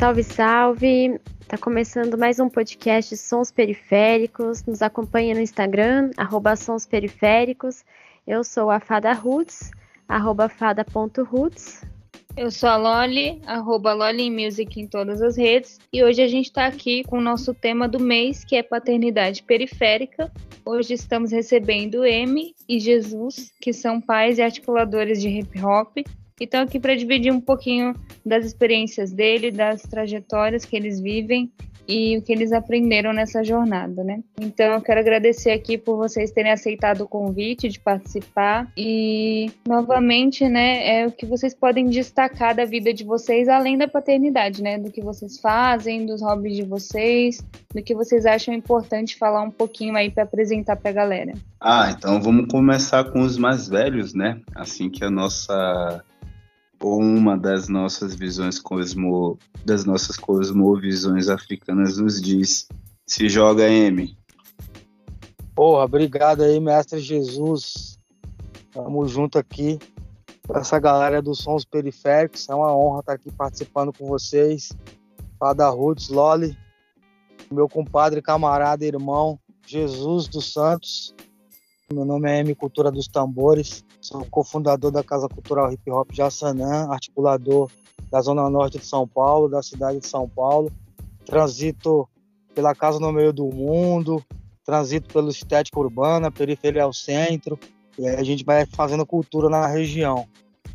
Salve, salve! Tá começando mais um podcast Sons Periféricos. Nos acompanha no Instagram, arroba Sons Periféricos. Eu sou a Fada Roots, arroba fada.roots. Eu sou a Loli, arroba Loli Music em todas as redes. E hoje a gente está aqui com o nosso tema do mês, que é paternidade periférica. Hoje estamos recebendo M e Jesus, que são pais e articuladores de hip hop e estão aqui para dividir um pouquinho das experiências dele, das trajetórias que eles vivem e o que eles aprenderam nessa jornada, né? Então eu quero agradecer aqui por vocês terem aceitado o convite de participar e novamente, né, é o que vocês podem destacar da vida de vocês além da paternidade, né, do que vocês fazem, dos hobbies de vocês, do que vocês acham importante falar um pouquinho aí para apresentar para a galera. Ah, então vamos começar com os mais velhos, né? Assim que a nossa uma das nossas visões cosmo, das nossas cosmovisões africanas nos diz. Se joga M. Porra, obrigado aí, mestre Jesus. Tamo junto aqui com essa galera dos Sons Periféricos. É uma honra estar aqui participando com vocês. Fada Roots, Loli, meu compadre, camarada, irmão, Jesus dos Santos. Meu nome é M Cultura dos Tambores. Sou cofundador da Casa Cultural Hip Hop Jassanã, articulador da Zona Norte de São Paulo, da cidade de São Paulo. Transito pela Casa no Meio do Mundo, transito pelo Estética Urbana, Periferia ao Centro, e aí a gente vai fazendo cultura na região.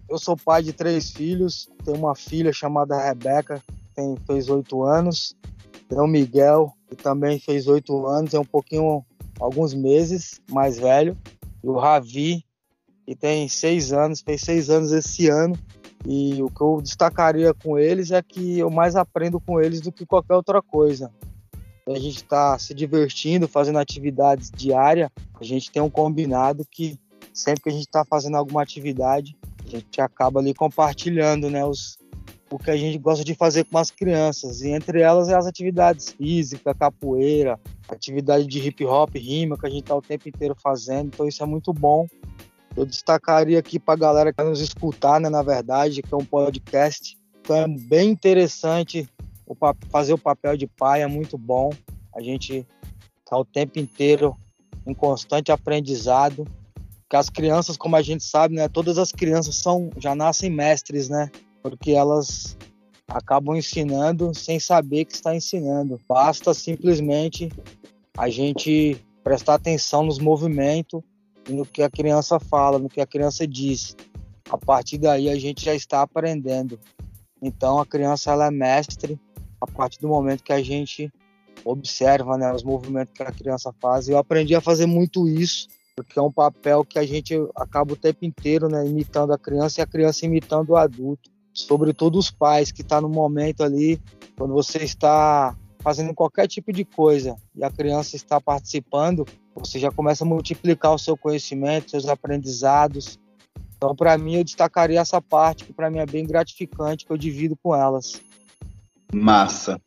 Eu sou pai de três filhos, tenho uma filha chamada Rebeca, tem, fez oito anos, tem o Miguel, que também fez oito anos, é um pouquinho, alguns meses mais velho, e o Ravi, e tem seis anos, fez seis anos esse ano. E o que eu destacaria com eles é que eu mais aprendo com eles do que qualquer outra coisa. A gente está se divertindo, fazendo atividades diárias. A gente tem um combinado que sempre que a gente está fazendo alguma atividade, a gente acaba ali compartilhando, né, os, o que a gente gosta de fazer com as crianças. E entre elas é as atividades físicas, capoeira, atividade de hip hop, rima, que a gente está o tempo inteiro fazendo. Então isso é muito bom eu destacaria aqui para a galera que vai nos escutar, né, na verdade, que é um podcast. Então é bem interessante o, fazer o papel de pai, é muito bom. A gente está o tempo inteiro em constante aprendizado. Que as crianças, como a gente sabe, né, todas as crianças são já nascem mestres, né? Porque elas acabam ensinando sem saber que está ensinando. Basta simplesmente a gente prestar atenção nos movimentos no que a criança fala, no que a criança diz. A partir daí a gente já está aprendendo. Então a criança ela é mestre a partir do momento que a gente observa né, os movimentos que a criança faz. Eu aprendi a fazer muito isso, porque é um papel que a gente acaba o tempo inteiro né, imitando a criança e a criança imitando o adulto. Sobretudo os pais que estão tá no momento ali, quando você está fazendo qualquer tipo de coisa e a criança está participando, você já começa a multiplicar o seu conhecimento, seus aprendizados. Então, para mim, eu destacaria essa parte que para mim é bem gratificante, que eu divido com elas. Massa.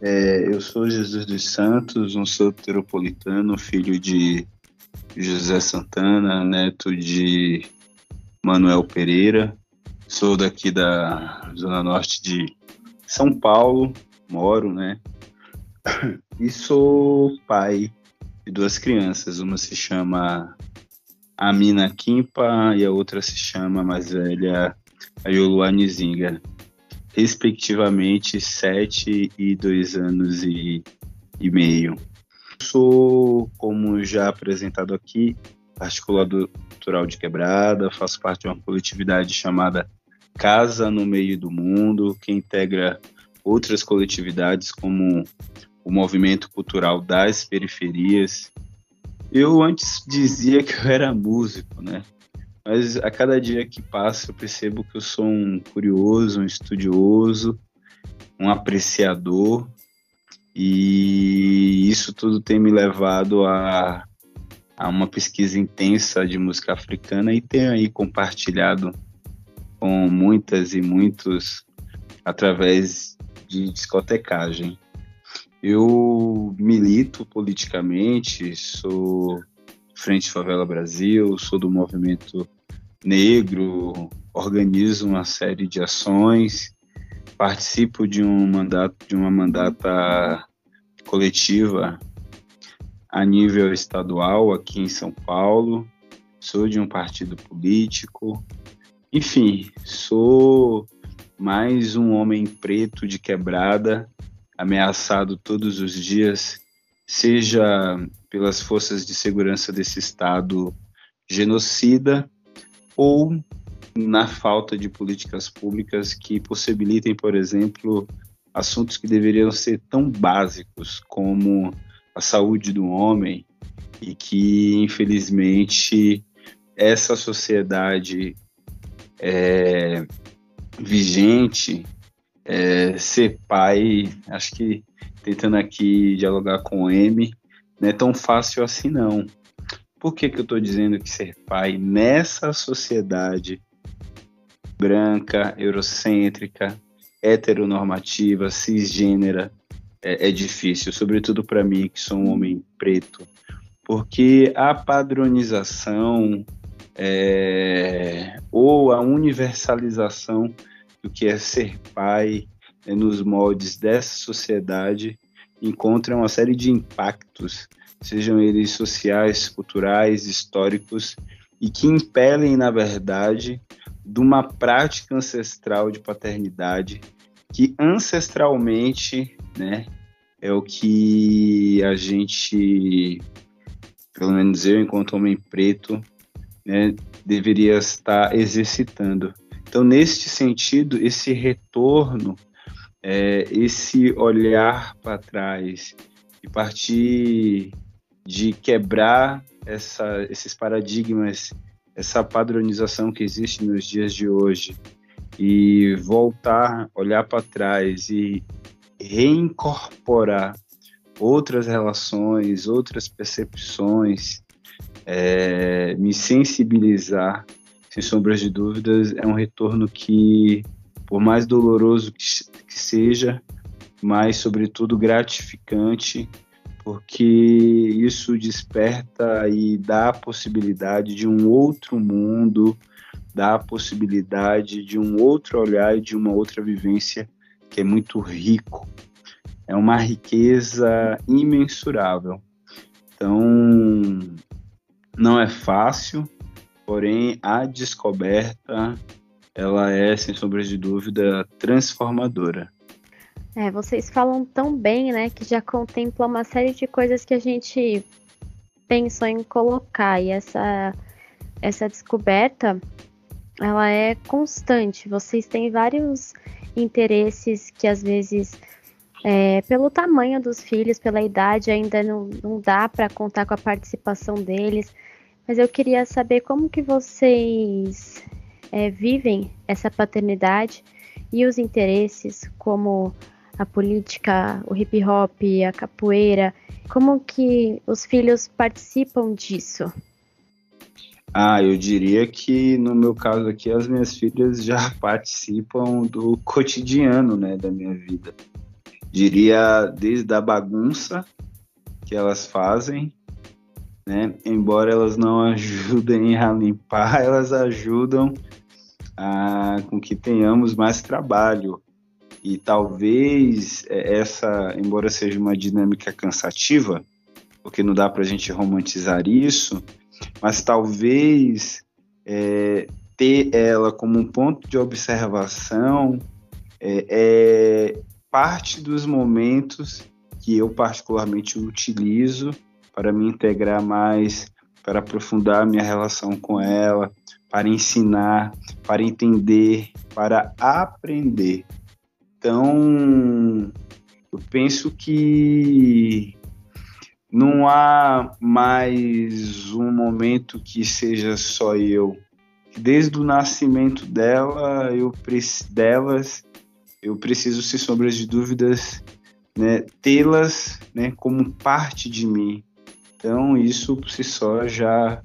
É, eu sou Jesus dos Santos, um soteropolitano, filho de José Santana, neto de Manuel Pereira. Sou daqui da Zona Norte de São Paulo, moro, né? E sou pai de duas crianças. Uma se chama Amina Kimpa e a outra se chama, mais velha, Ayolu Nizinga. Respectivamente, sete e dois anos e, e meio. Sou, como já apresentado aqui, articulador cultural de quebrada, faço parte de uma coletividade chamada Casa no Meio do Mundo, que integra outras coletividades como o movimento cultural das periferias. Eu antes dizia que eu era músico, né? Mas a cada dia que passa eu percebo que eu sou um curioso, um estudioso, um apreciador e isso tudo tem me levado a, a uma pesquisa intensa de música africana e tenho aí compartilhado com muitas e muitos através de discotecagem. Eu milito politicamente, sou Frente Favela Brasil, sou do movimento negro, organizo uma série de ações participo de um mandato, de uma mandata coletiva a nível estadual aqui em São Paulo. Sou de um partido político. Enfim, sou mais um homem preto de quebrada, ameaçado todos os dias, seja pelas forças de segurança desse Estado genocida ou na falta de políticas públicas que possibilitem, por exemplo, assuntos que deveriam ser tão básicos como a saúde do homem e que, infelizmente, essa sociedade é, vigente, é, ser pai, acho que tentando aqui dialogar com o M, não é tão fácil assim não. Por que, que eu estou dizendo que ser pai nessa sociedade branca, eurocêntrica, heteronormativa, cisgênera, é, é difícil, sobretudo para mim, que sou um homem preto, porque a padronização é, ou a universalização do que é ser pai é, nos moldes dessa sociedade encontra uma série de impactos, sejam eles sociais, culturais, históricos, e que impelem, na verdade, de uma prática ancestral de paternidade que ancestralmente, né, é o que a gente, pelo menos eu, enquanto homem preto, né, deveria estar exercitando. Então, neste sentido, esse retorno, é, esse olhar para trás e partir de quebrar essa, esses paradigmas essa padronização que existe nos dias de hoje e voltar, olhar para trás e reincorporar outras relações, outras percepções, é, me sensibilizar, sem sombras de dúvidas, é um retorno que, por mais doloroso que, que seja, mas sobretudo gratificante porque isso desperta e dá a possibilidade de um outro mundo, dá a possibilidade de um outro olhar e de uma outra vivência que é muito rico. É uma riqueza imensurável. Então, não é fácil, porém a descoberta ela é, sem sombra de dúvida, transformadora. É, vocês falam tão bem, né, que já contempla uma série de coisas que a gente pensou em colocar e essa essa descoberta ela é constante. Vocês têm vários interesses que às vezes é, pelo tamanho dos filhos, pela idade, ainda não, não dá para contar com a participação deles. Mas eu queria saber como que vocês é, vivem essa paternidade e os interesses, como a política, o hip hop, a capoeira, como que os filhos participam disso? Ah, eu diria que no meu caso aqui as minhas filhas já participam do cotidiano, né, da minha vida. Diria desde a bagunça que elas fazem, né, embora elas não ajudem a limpar, elas ajudam a, com que tenhamos mais trabalho, e talvez é, essa, embora seja uma dinâmica cansativa, porque não dá para a gente romantizar isso, mas talvez é, ter ela como um ponto de observação é, é parte dos momentos que eu particularmente utilizo para me integrar mais, para aprofundar minha relação com ela, para ensinar, para entender, para aprender. Então, eu penso que não há mais um momento que seja só eu. Desde o nascimento dela, eu delas, eu preciso, sem sombras de dúvidas, né, tê-las né, como parte de mim. Então, isso por si só já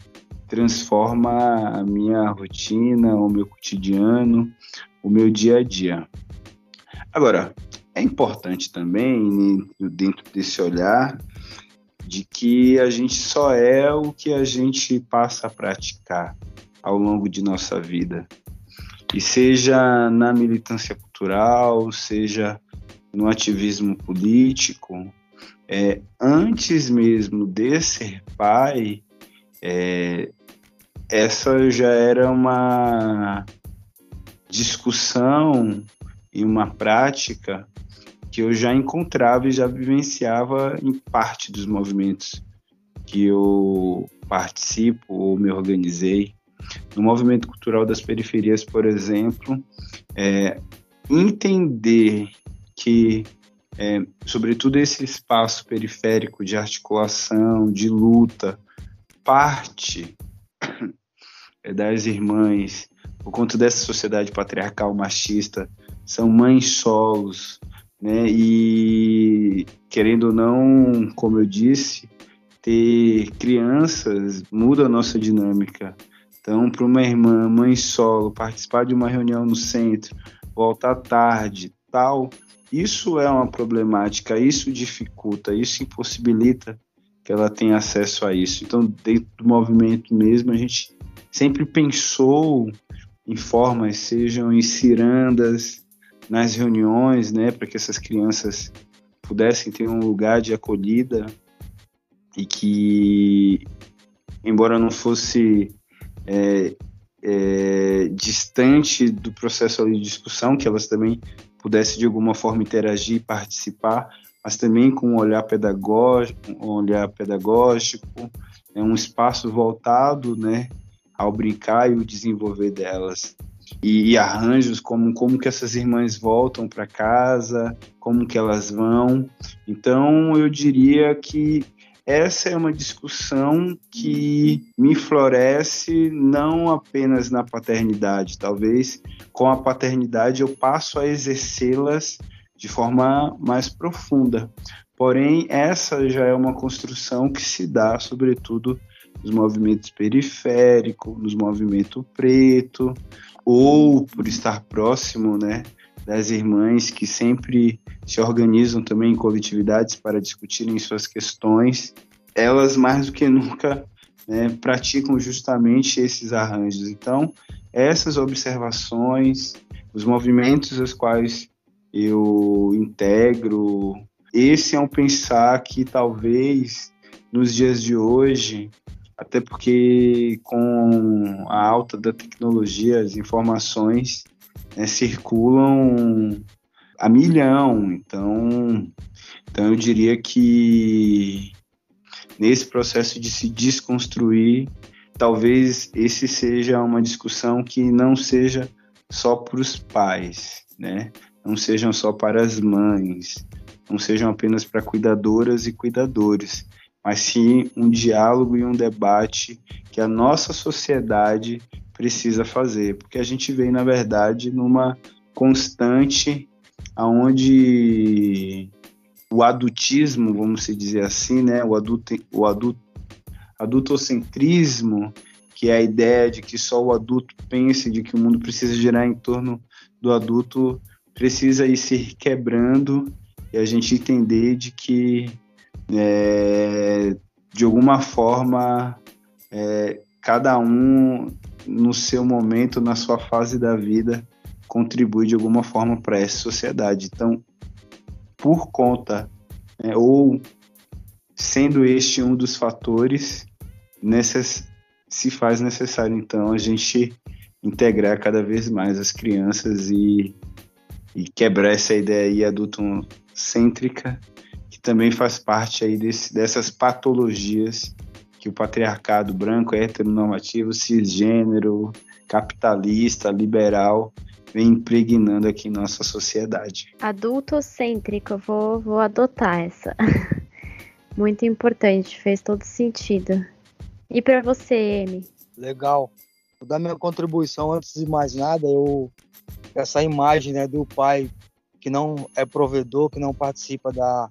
transforma a minha rotina, o meu cotidiano, o meu dia a dia. Agora, é importante também, dentro desse olhar, de que a gente só é o que a gente passa a praticar ao longo de nossa vida. E seja na militância cultural, seja no ativismo político, é, antes mesmo de ser pai, é, essa já era uma discussão e uma prática que eu já encontrava e já vivenciava em parte dos movimentos que eu participo ou me organizei. No movimento cultural das periferias, por exemplo, é, entender que, é, sobretudo, esse espaço periférico de articulação, de luta, parte é, das irmãs, por conta dessa sociedade patriarcal machista, são mães solos, né? E querendo ou não, como eu disse, ter crianças muda a nossa dinâmica. Então, para uma irmã, mãe solo, participar de uma reunião no centro, voltar tarde, tal, isso é uma problemática, isso dificulta, isso impossibilita que ela tenha acesso a isso. Então, dentro do movimento mesmo, a gente sempre pensou em formas, sejam em cirandas, nas reuniões, né, para que essas crianças pudessem ter um lugar de acolhida e que, embora não fosse é, é, distante do processo de discussão, que elas também pudessem de alguma forma interagir participar, mas também com um olhar pedagógico, um olhar pedagógico, é um espaço voltado, né, ao brincar e o desenvolver delas e, e, arranjos como como que essas irmãs voltam para casa, como que elas vão. Então eu diria que essa é uma discussão que me floresce não apenas na paternidade, talvez com a paternidade eu passo a exercê-las de forma mais profunda. Porém, essa já é uma construção que se dá, sobretudo, nos movimentos periféricos, nos movimentos preto, ou por estar próximo, né, das irmãs que sempre se organizam também em coletividades para discutirem suas questões, elas mais do que nunca né, praticam justamente esses arranjos. Então, essas observações, os movimentos aos quais eu integro, esse é um pensar que talvez nos dias de hoje até porque com a alta da tecnologia, as informações né, circulam a milhão. Então, então eu diria que nesse processo de se desconstruir, talvez esse seja uma discussão que não seja só para os pais, né? Não sejam só para as mães, não sejam apenas para cuidadoras e cuidadores, mas sim um diálogo e um debate que a nossa sociedade precisa fazer, porque a gente vem, na verdade, numa constante aonde o adultismo, vamos dizer assim, né, o adulto, o adulto, adultocentrismo, que é a ideia de que só o adulto pense de que o mundo precisa girar em torno do adulto, precisa ir se quebrando e a gente entender de que é, de alguma forma, é, cada um no seu momento, na sua fase da vida, contribui de alguma forma para essa sociedade. Então, por conta, né, ou sendo este um dos fatores, necess, se faz necessário, então, a gente integrar cada vez mais as crianças e, e quebrar essa ideia aí adulto-cêntrica que também faz parte aí desse, dessas patologias que o patriarcado branco, heteronormativo, cisgênero, capitalista, liberal vem impregnando aqui em nossa sociedade. Adultocêntrico, vou, vou adotar essa. Muito importante, fez todo sentido. E para você, Amy? Legal. Vou dar minha contribuição antes de mais nada, eu essa imagem né, do pai que não é provedor, que não participa da,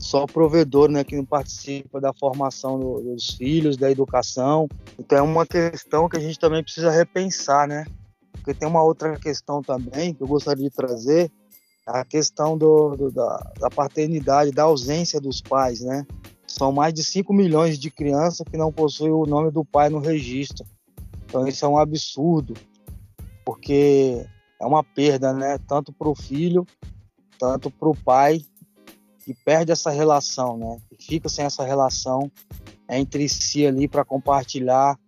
só provedor, né, que não participa da formação do, dos filhos, da educação. Então é uma questão que a gente também precisa repensar, né? Porque tem uma outra questão também que eu gostaria de trazer, a questão do, do da, da, paternidade, da ausência dos pais, né? São mais de 5 milhões de crianças que não possuem o nome do pai no registro. Então isso é um absurdo, porque é uma perda, né? Tanto para o filho, tanto para o pai, que perde essa relação, né? Que fica sem essa relação entre si ali para compartilhar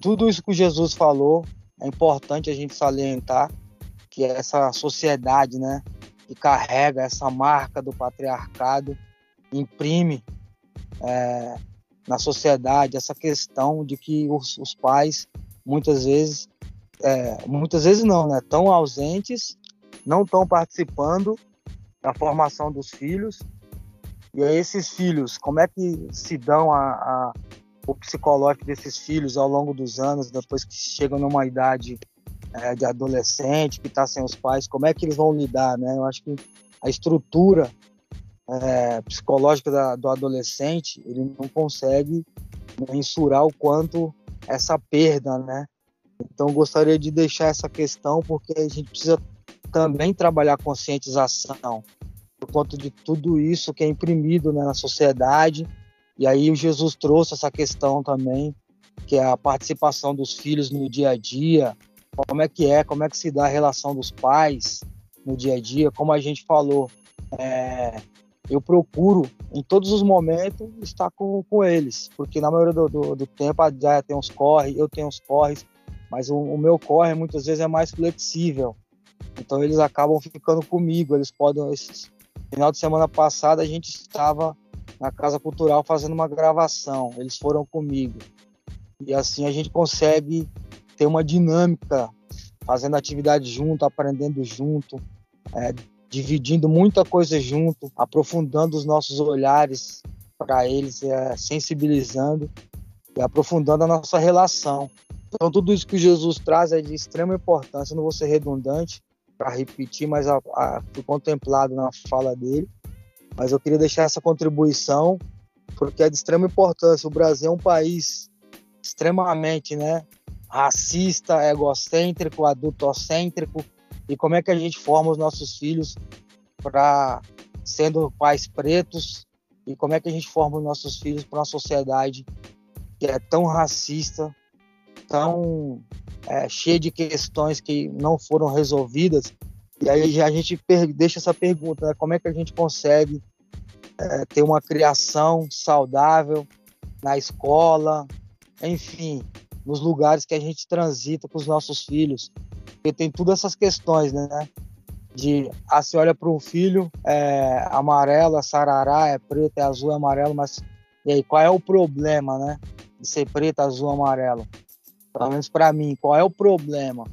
tudo isso que Jesus falou. É importante a gente salientar que essa sociedade, né? Que carrega essa marca do patriarcado, imprime é, na sociedade essa questão de que os, os pais muitas vezes é, muitas vezes não, né? Estão ausentes, não estão participando da formação dos filhos. E aí esses filhos, como é que se dão a, a, o psicológico desses filhos ao longo dos anos, depois que chegam numa idade é, de adolescente, que está sem os pais, como é que eles vão lidar, né? Eu acho que a estrutura é, psicológica da, do adolescente, ele não consegue mensurar o quanto essa perda, né? Então, gostaria de deixar essa questão, porque a gente precisa também trabalhar conscientização por conta de tudo isso que é imprimido né, na sociedade. E aí o Jesus trouxe essa questão também, que é a participação dos filhos no dia a dia, como é que é, como é que se dá a relação dos pais no dia a dia, como a gente falou, é, eu procuro em todos os momentos estar com, com eles, porque na maioria do, do, do tempo já tem uns corre, eu tenho uns corres, mas o, o, meu corre muitas vezes é mais flexível. Então eles acabam ficando comigo, eles podem. Final de semana passada a gente estava na Casa Cultural fazendo uma gravação, eles foram comigo. E assim a gente consegue ter uma dinâmica, fazendo atividade junto, aprendendo junto, é, dividindo muita coisa junto, aprofundando os nossos olhares para eles, é, sensibilizando e aprofundando a nossa relação. Então, tudo isso que Jesus traz é de extrema importância. Não vou ser redundante para repetir, mas a, a, fui contemplado na fala dele. Mas eu queria deixar essa contribuição, porque é de extrema importância. O Brasil é um país extremamente né, racista, egocêntrico, adultocêntrico. E como é que a gente forma os nossos filhos para sendo pais pretos? E como é que a gente forma os nossos filhos para uma sociedade que é tão racista, tão é, cheia de questões que não foram resolvidas. E aí a gente deixa essa pergunta, né? como é que a gente consegue é, ter uma criação saudável na escola, enfim, nos lugares que a gente transita com os nossos filhos. Porque tem todas essas questões, né? De, ah, você olha para um filho, é amarelo, é sarará, é preto, é azul, é amarelo, mas e aí, qual é o problema, né? De ser preto, azul, amarelo? Pelo menos para mim, qual é o problema,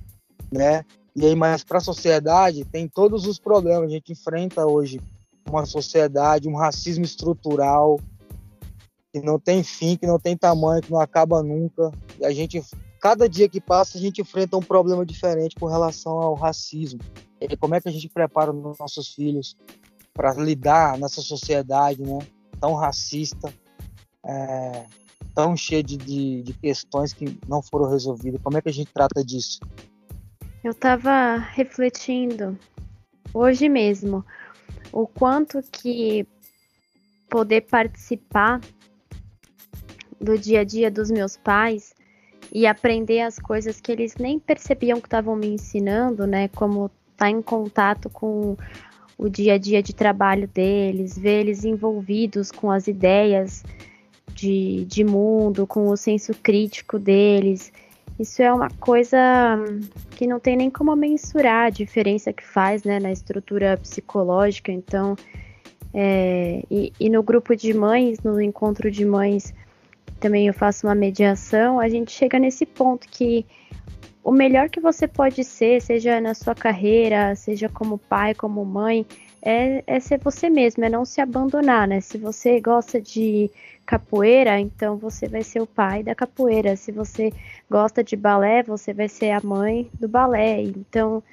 né? E aí, mas para a sociedade tem todos os problemas. A gente enfrenta hoje uma sociedade, um racismo estrutural que não tem fim, que não tem tamanho, que não acaba nunca. E a gente, cada dia que passa, a gente enfrenta um problema diferente com relação ao racismo. E como é que a gente prepara os nossos filhos para lidar nessa sociedade, né? Tão racista, é, tão cheia de, de, de questões que não foram resolvidas. Como é que a gente trata disso? Eu estava refletindo hoje mesmo o quanto que poder participar do dia a dia dos meus pais e aprender as coisas que eles nem percebiam que estavam me ensinando, né? Como estar tá em contato com o dia a dia de trabalho deles, ver eles envolvidos com as ideias de, de mundo, com o senso crítico deles. Isso é uma coisa que não tem nem como mensurar a diferença que faz né, na estrutura psicológica. Então, é, e, e, no grupo de mães, no encontro de mães, também eu faço uma mediação, a gente chega nesse ponto que o melhor que você pode ser, seja na sua carreira, seja como pai, como mãe, é, é ser você mesmo, é não se abandonar, né? Se você gosta de capoeira, então você vai ser o pai da capoeira. Se você gosta de balé, você vai ser a mãe do balé. Então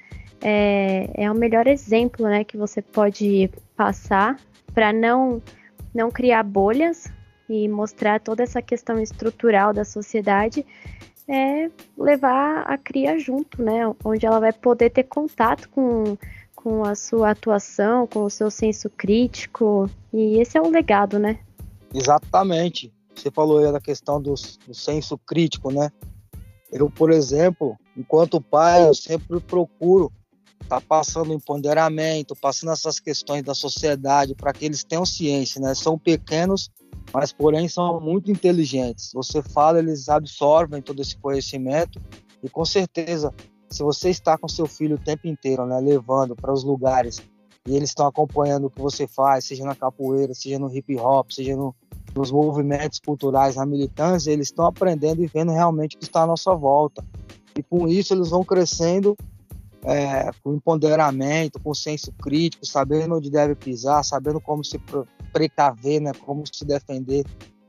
é, é o melhor exemplo, né, que você pode passar para não não criar bolhas e mostrar toda essa questão estrutural da sociedade é levar a cria junto, né? Onde ela vai poder ter contato com, com a sua atuação, com o seu senso crítico. E esse é o legado, né? Exatamente. Você falou aí da questão do, do senso crítico, né? Eu, por exemplo, enquanto pai, eu sempre procuro está passando empoderamento, passando essas questões da sociedade para que eles tenham ciência, né? São pequenos, mas porém são muito inteligentes. Você fala, eles absorvem todo esse conhecimento e com certeza, se você está com seu filho o tempo inteiro, né, levando para os lugares e eles estão acompanhando o que você faz, seja na capoeira, seja no hip hop, seja no, nos movimentos culturais, na militância, eles estão aprendendo e vendo realmente o que está à nossa volta. E com isso eles vão crescendo é, com empoderamento, com senso crítico, sabendo onde deve pisar, sabendo como se precaver, né, como se defender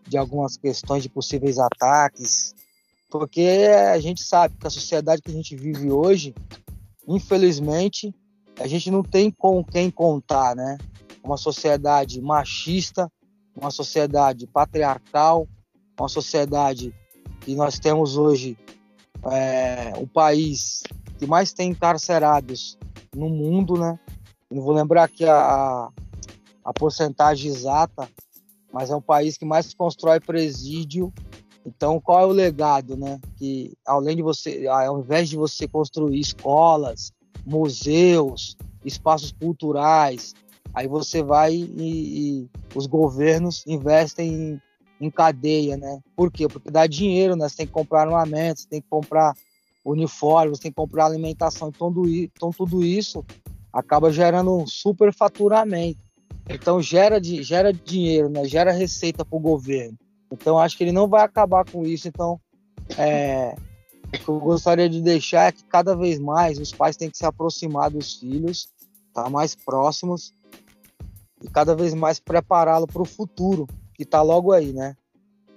de algumas questões de possíveis ataques, porque a gente sabe que a sociedade que a gente vive hoje, infelizmente, a gente não tem com quem contar, né? Uma sociedade machista, uma sociedade patriarcal, uma sociedade que nós temos hoje é, o país que mais tem encarcerados no mundo, né? Não vou lembrar aqui a, a porcentagem exata, mas é um país que mais constrói presídio. Então, qual é o legado, né? Que além de você, ao invés de você construir escolas, museus, espaços culturais, aí você vai e, e os governos investem em, em, cadeia, né? Por quê? Porque dá dinheiro, né? Você tem que comprar armamentos, tem que comprar uniformes, tem que comprar alimentação, então, então tudo isso acaba gerando um super faturamento. Então gera, gera dinheiro, né? gera receita para o governo. Então acho que ele não vai acabar com isso. Então é, o que eu gostaria de deixar é que cada vez mais os pais têm que se aproximar dos filhos, tá mais próximos e cada vez mais prepará-lo para o futuro que está logo aí, né?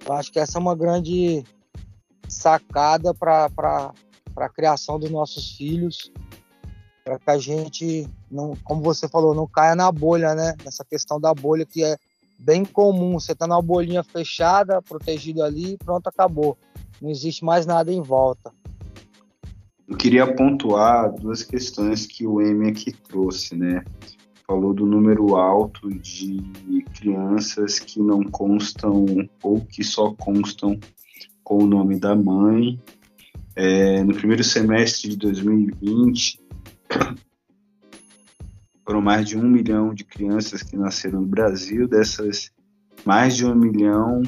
Eu acho que essa é uma grande sacada para a criação dos nossos filhos, para que a gente, não, como você falou, não caia na bolha, né? Nessa questão da bolha que é bem comum. Você está na bolinha fechada, protegido ali, pronto, acabou. Não existe mais nada em volta. Eu queria pontuar duas questões que o M aqui trouxe, né? Falou do número alto de crianças que não constam ou que só constam com o nome da mãe é, no primeiro semestre de 2020, foram mais de um milhão de crianças que nasceram no Brasil. Dessas, mais de um milhão,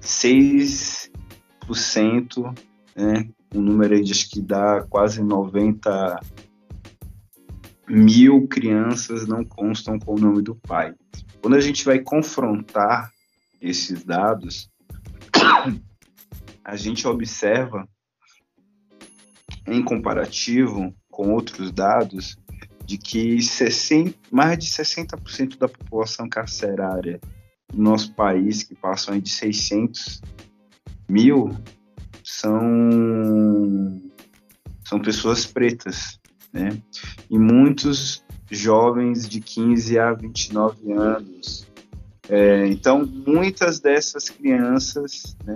6%, né, um número aí de que dá quase 90 mil crianças não constam com o nome do pai. Quando a gente vai confrontar esses dados, a gente observa em comparativo com outros dados, de que 60, mais de 60% da população carcerária do nosso país, que passam de 600 mil, são, são pessoas pretas, né? E muitos jovens de 15 a 29 anos. É, então, muitas dessas crianças né,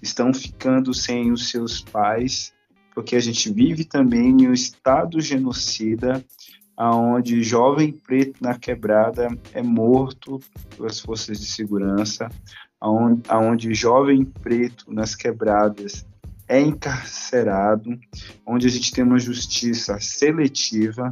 estão ficando sem os seus pais porque a gente vive também em um estado genocida, aonde jovem preto na quebrada é morto pelas forças de segurança, aonde, aonde jovem preto nas quebradas é encarcerado, onde a gente tem uma justiça seletiva,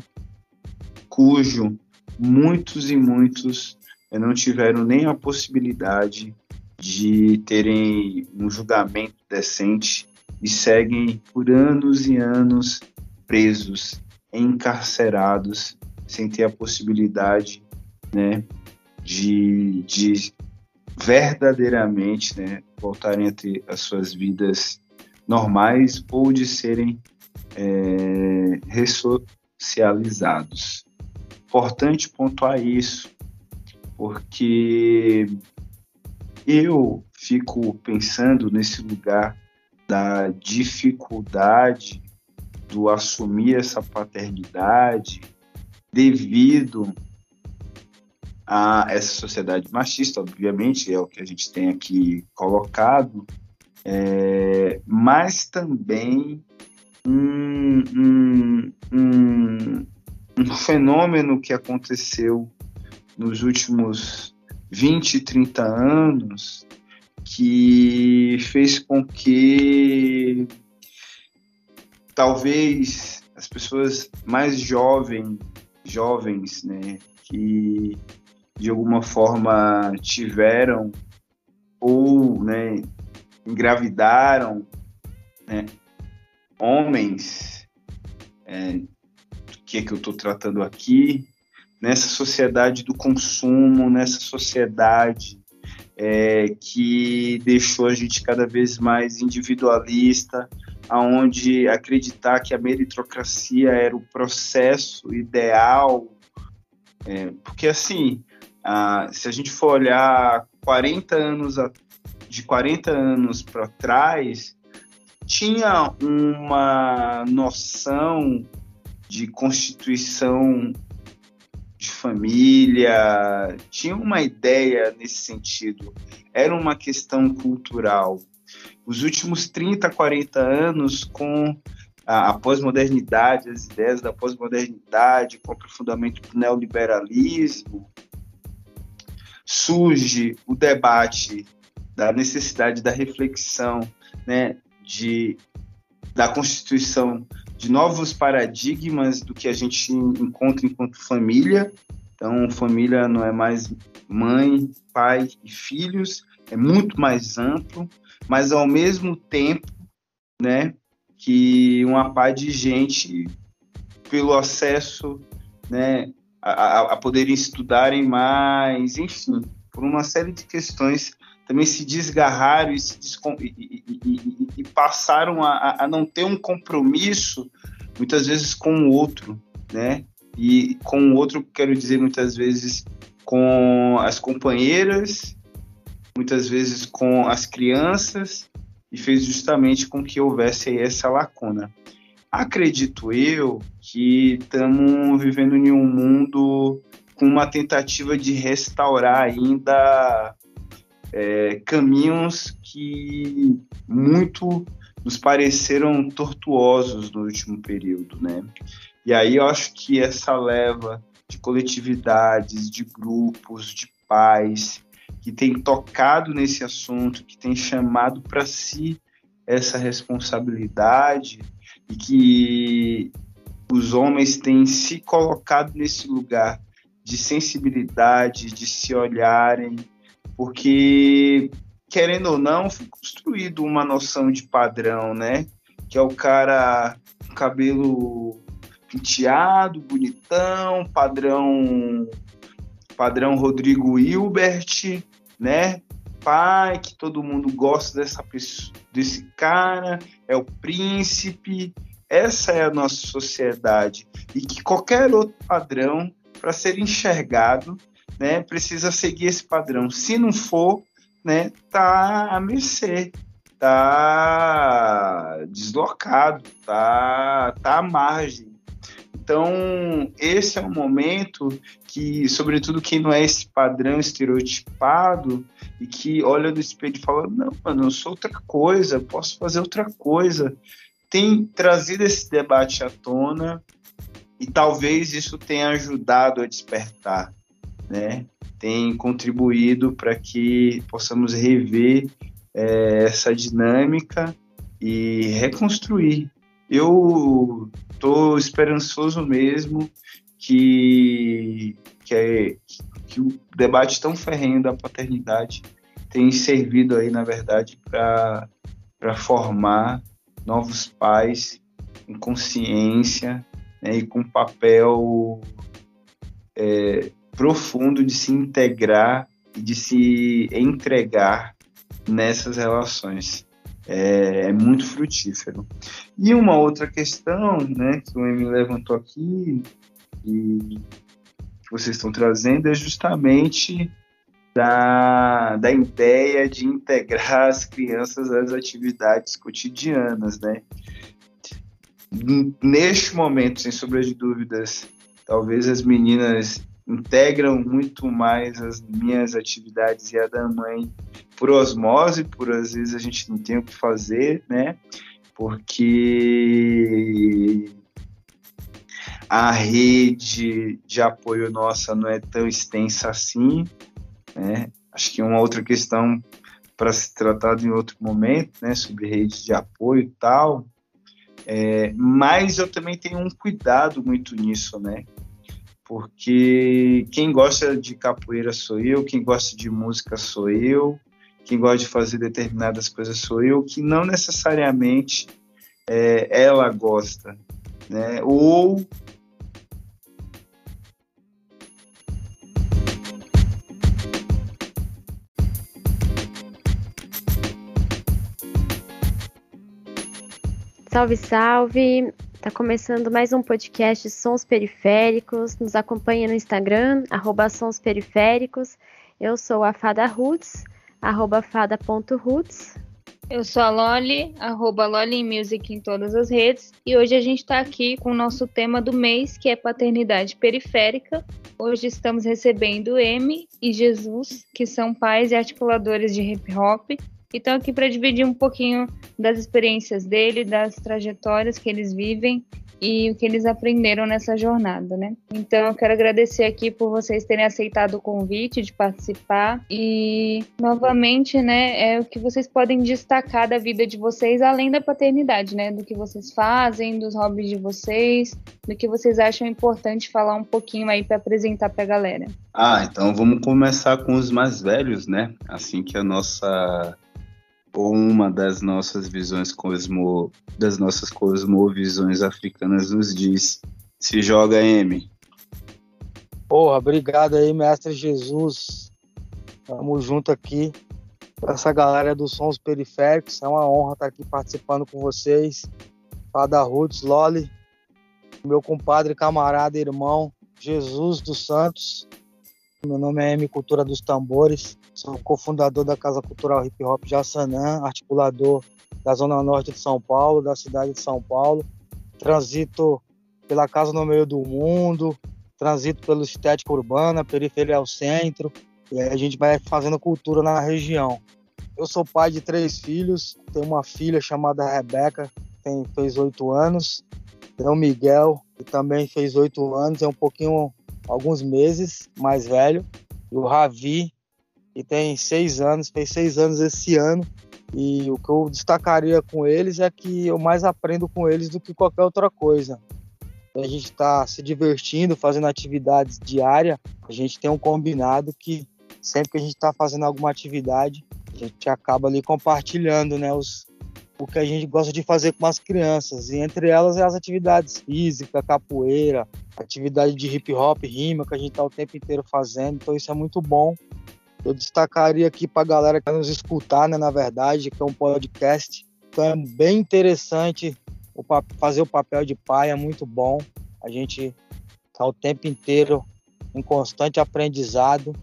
cujo muitos e muitos eh, não tiveram nem a possibilidade de terem um julgamento decente e seguem por anos e anos presos, encarcerados, sem ter a possibilidade né, de, de verdadeiramente né, voltarem a ter as suas vidas normais ou de serem é, ressocializados. Importante pontuar isso, porque eu fico pensando nesse lugar da dificuldade do assumir essa paternidade devido a essa sociedade machista, obviamente, é o que a gente tem aqui colocado, é, mas também um, um, um, um fenômeno que aconteceu nos últimos 20, 30 anos, que fez com que talvez as pessoas mais jovem, jovens, né, que de alguma forma tiveram ou né, engravidaram né, homens, é, que é que eu estou tratando aqui, nessa sociedade do consumo, nessa sociedade é, que deixou a gente cada vez mais individualista, aonde acreditar que a meritocracia era o processo ideal, é, porque assim, a, se a gente for olhar 40 anos a, de 40 anos para trás, tinha uma noção de constituição de família, tinha uma ideia nesse sentido. Era uma questão cultural. Os últimos 30, 40 anos, com a, a pós-modernidade, as ideias da pós-modernidade, com o aprofundamento do neoliberalismo, surge o debate da necessidade da reflexão, né, de, da constituição de novos paradigmas do que a gente encontra enquanto família. Então, família não é mais mãe, pai e filhos, é muito mais amplo, mas ao mesmo tempo, né, que uma pá de gente, pelo acesso, né, a, a poderem estudarem mais, enfim, por uma série de questões também se desgarraram e, se e, e, e passaram a, a, não ter um compromisso, muitas vezes, com o outro, né? E com o outro, quero dizer, muitas vezes com as companheiras, muitas vezes com as crianças, e fez justamente com que houvesse essa lacuna. Acredito eu que estamos vivendo em um mundo com uma tentativa de restaurar ainda é, caminhos que muito nos pareceram tortuosos no último período, né? E aí eu acho que essa leva de coletividades, de grupos, de pais que tem tocado nesse assunto, que tem chamado para si essa responsabilidade e que os homens têm se colocado nesse lugar de sensibilidade, de se olharem, porque querendo ou não, foi construído uma noção de padrão, né? Que é o cara com cabelo penteado, bonitão, padrão padrão Rodrigo Hilbert, né? Pai, que todo mundo gosta dessa desse cara, é o príncipe. Essa é a nossa sociedade e que qualquer outro padrão para ser enxergado né, precisa seguir esse padrão. Se não for, né, tá a mercê, tá deslocado, tá, tá à margem. Então, esse é um momento que, sobretudo, quem não é esse padrão estereotipado e que olha no espelho e fala: Não, mano, eu sou outra coisa, posso fazer outra coisa, tem trazido esse debate à tona e talvez isso tenha ajudado a despertar né, tem contribuído para que possamos rever é, essa dinâmica e reconstruir. Eu estou esperançoso mesmo que, que, é, que o debate tão ferrenho da paternidade tem servido aí, na verdade, para formar novos pais com consciência né, e com papel é, profundo de se integrar e de se entregar nessas relações. É, é, muito frutífero. E uma outra questão né, que o Emi levantou aqui e que vocês estão trazendo é justamente da, da ideia de integrar as crianças às atividades cotidianas, né? Neste momento, sem sombra de dúvidas, talvez as meninas integram muito mais as minhas atividades e a da mãe por osmose, por às vezes a gente não tem o que fazer, né? Porque a rede de apoio nossa não é tão extensa assim, né? Acho que uma outra questão para se tratar em outro momento, né, sobre rede de apoio e tal, É, mas eu também tenho um cuidado muito nisso, né? Porque quem gosta de capoeira sou eu, quem gosta de música sou eu, quem gosta de fazer determinadas coisas sou eu, que não necessariamente é, ela gosta, né? Ou Salve, salve! Tá começando mais um podcast Sons Periféricos. Nos acompanha no Instagram, arroba Sons Periféricos. Eu sou a Fada Roots, arroba fada.roots. Eu sou a Loli, arroba Loli Music em todas as redes. E hoje a gente está aqui com o nosso tema do mês, que é paternidade periférica. Hoje estamos recebendo M e Jesus, que são pais e articuladores de hip hop e estão aqui para dividir um pouquinho das experiências dele, das trajetórias que eles vivem e o que eles aprenderam nessa jornada, né? Então eu quero agradecer aqui por vocês terem aceitado o convite de participar e novamente, né, é o que vocês podem destacar da vida de vocês além da paternidade, né? Do que vocês fazem, dos hobbies de vocês, do que vocês acham importante falar um pouquinho aí para apresentar para a galera. Ah, então vamos começar com os mais velhos, né? Assim que a nossa ou uma das nossas visões cosmo, das nossas cosmovisões africanas nos diz. Se joga M. Porra, obrigado aí, mestre Jesus. Tamo junto aqui. Essa galera dos sons periféricos, é uma honra estar aqui participando com vocês. Fada Roots, Loli, meu compadre, camarada, irmão, Jesus dos Santos. Meu nome é M Cultura dos Tambores. Sou cofundador da Casa Cultural Hip Hop Jassanã, articulador da Zona Norte de São Paulo, da cidade de São Paulo. Transito pela Casa no Meio do Mundo, transito pelo Estética Urbana, Periferia ao Centro, e aí a gente vai fazendo cultura na região. Eu sou pai de três filhos, tenho uma filha chamada Rebeca, tem, fez oito anos, tem o Miguel, que também fez oito anos, é um pouquinho, alguns meses mais velho, e o Ravi, que tem seis anos, fez seis anos esse ano. E o que eu destacaria com eles é que eu mais aprendo com eles do que qualquer outra coisa. A gente está se divertindo, fazendo atividades diárias. A gente tem um combinado que sempre que a gente está fazendo alguma atividade, a gente acaba ali compartilhando, né, os, o que a gente gosta de fazer com as crianças. E entre elas é as atividades físicas, capoeira, atividade de hip hop, rima, que a gente está o tempo inteiro fazendo. Então isso é muito bom eu destacaria aqui para a galera que nos escutar, né, na verdade, que é um podcast. Então é bem interessante o, fazer o papel de pai, é muito bom. A gente está o tempo inteiro em constante aprendizado.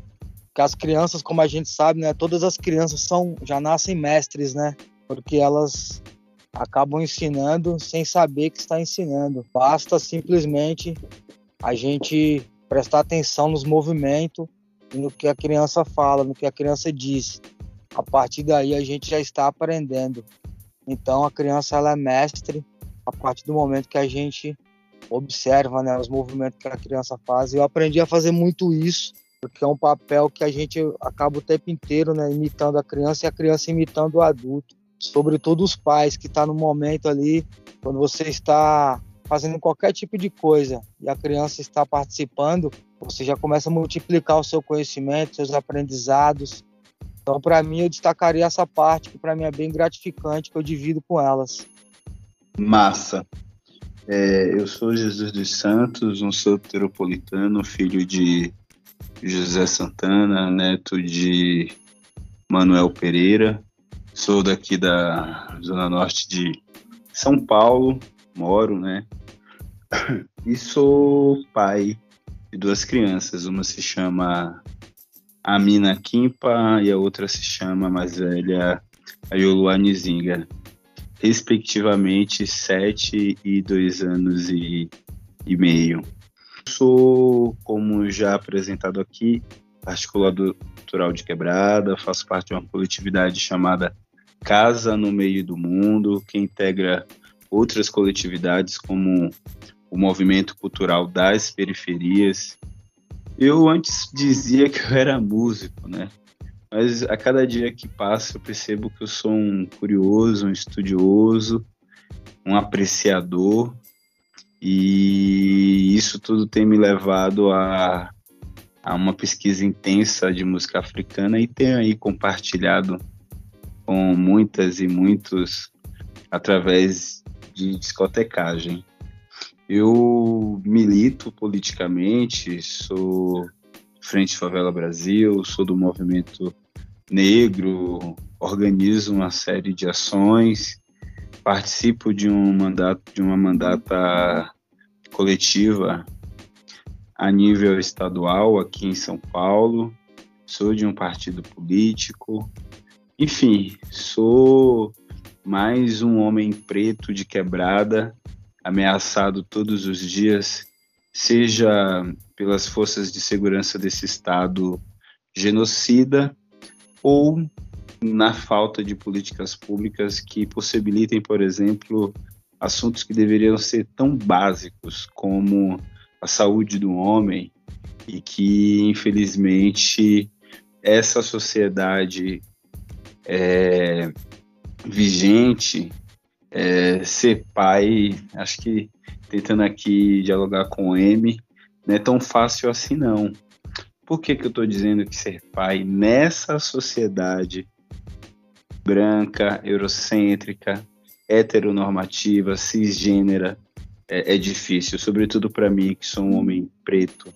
Que as crianças, como a gente sabe, né, todas as crianças são já nascem mestres, né? Porque elas acabam ensinando sem saber que está ensinando. Basta simplesmente a gente prestar atenção nos movimentos no que a criança fala, no que a criança diz. A partir daí a gente já está aprendendo. Então a criança ela é mestre a partir do momento que a gente observa né, os movimentos que a criança faz. Eu aprendi a fazer muito isso, porque é um papel que a gente acaba o tempo inteiro né, imitando a criança e a criança imitando o adulto. Sobretudo os pais que estão tá no momento ali, quando você está fazendo qualquer tipo de coisa e a criança está participando, você já começa a multiplicar o seu conhecimento, seus aprendizados. Então, para mim, eu destacaria essa parte que para mim é bem gratificante, que eu divido com elas. Massa. É, eu sou Jesus dos Santos, um soteropolitano, filho de José Santana, neto de Manuel Pereira. Sou daqui da Zona Norte de São Paulo, moro, né? E sou pai de duas crianças. Uma se chama Amina Kimpa e a outra se chama, mais velha, Ayolu Nizinga. Respectivamente, sete e dois anos e, e meio. Sou, como já apresentado aqui, articulador cultural de quebrada, faço parte de uma coletividade chamada Casa no Meio do Mundo, que integra outras coletividades como o movimento cultural das periferias. Eu antes dizia que eu era músico, né? Mas a cada dia que passa eu percebo que eu sou um curioso, um estudioso um apreciador, e isso tudo tem me levado a, a uma pesquisa intensa de música africana e tenho aí compartilhado com muitas e muitos através de discotecagem. Eu milito politicamente, sou Frente Favela Brasil, sou do movimento negro, organizo uma série de ações, participo de um mandato de uma mandata coletiva a nível estadual aqui em São Paulo. Sou de um partido político. Enfim, sou mais um homem preto de quebrada, ameaçado todos os dias, seja pelas forças de segurança desse Estado genocida ou na falta de políticas públicas que possibilitem, por exemplo, assuntos que deveriam ser tão básicos como a saúde do homem e que, infelizmente, essa sociedade é, vigente, é, ser pai, acho que tentando aqui dialogar com o M, não é tão fácil assim não. Por que, que eu estou dizendo que ser pai nessa sociedade branca, eurocêntrica, heteronormativa, cisgênera, é, é difícil, sobretudo para mim, que sou um homem preto,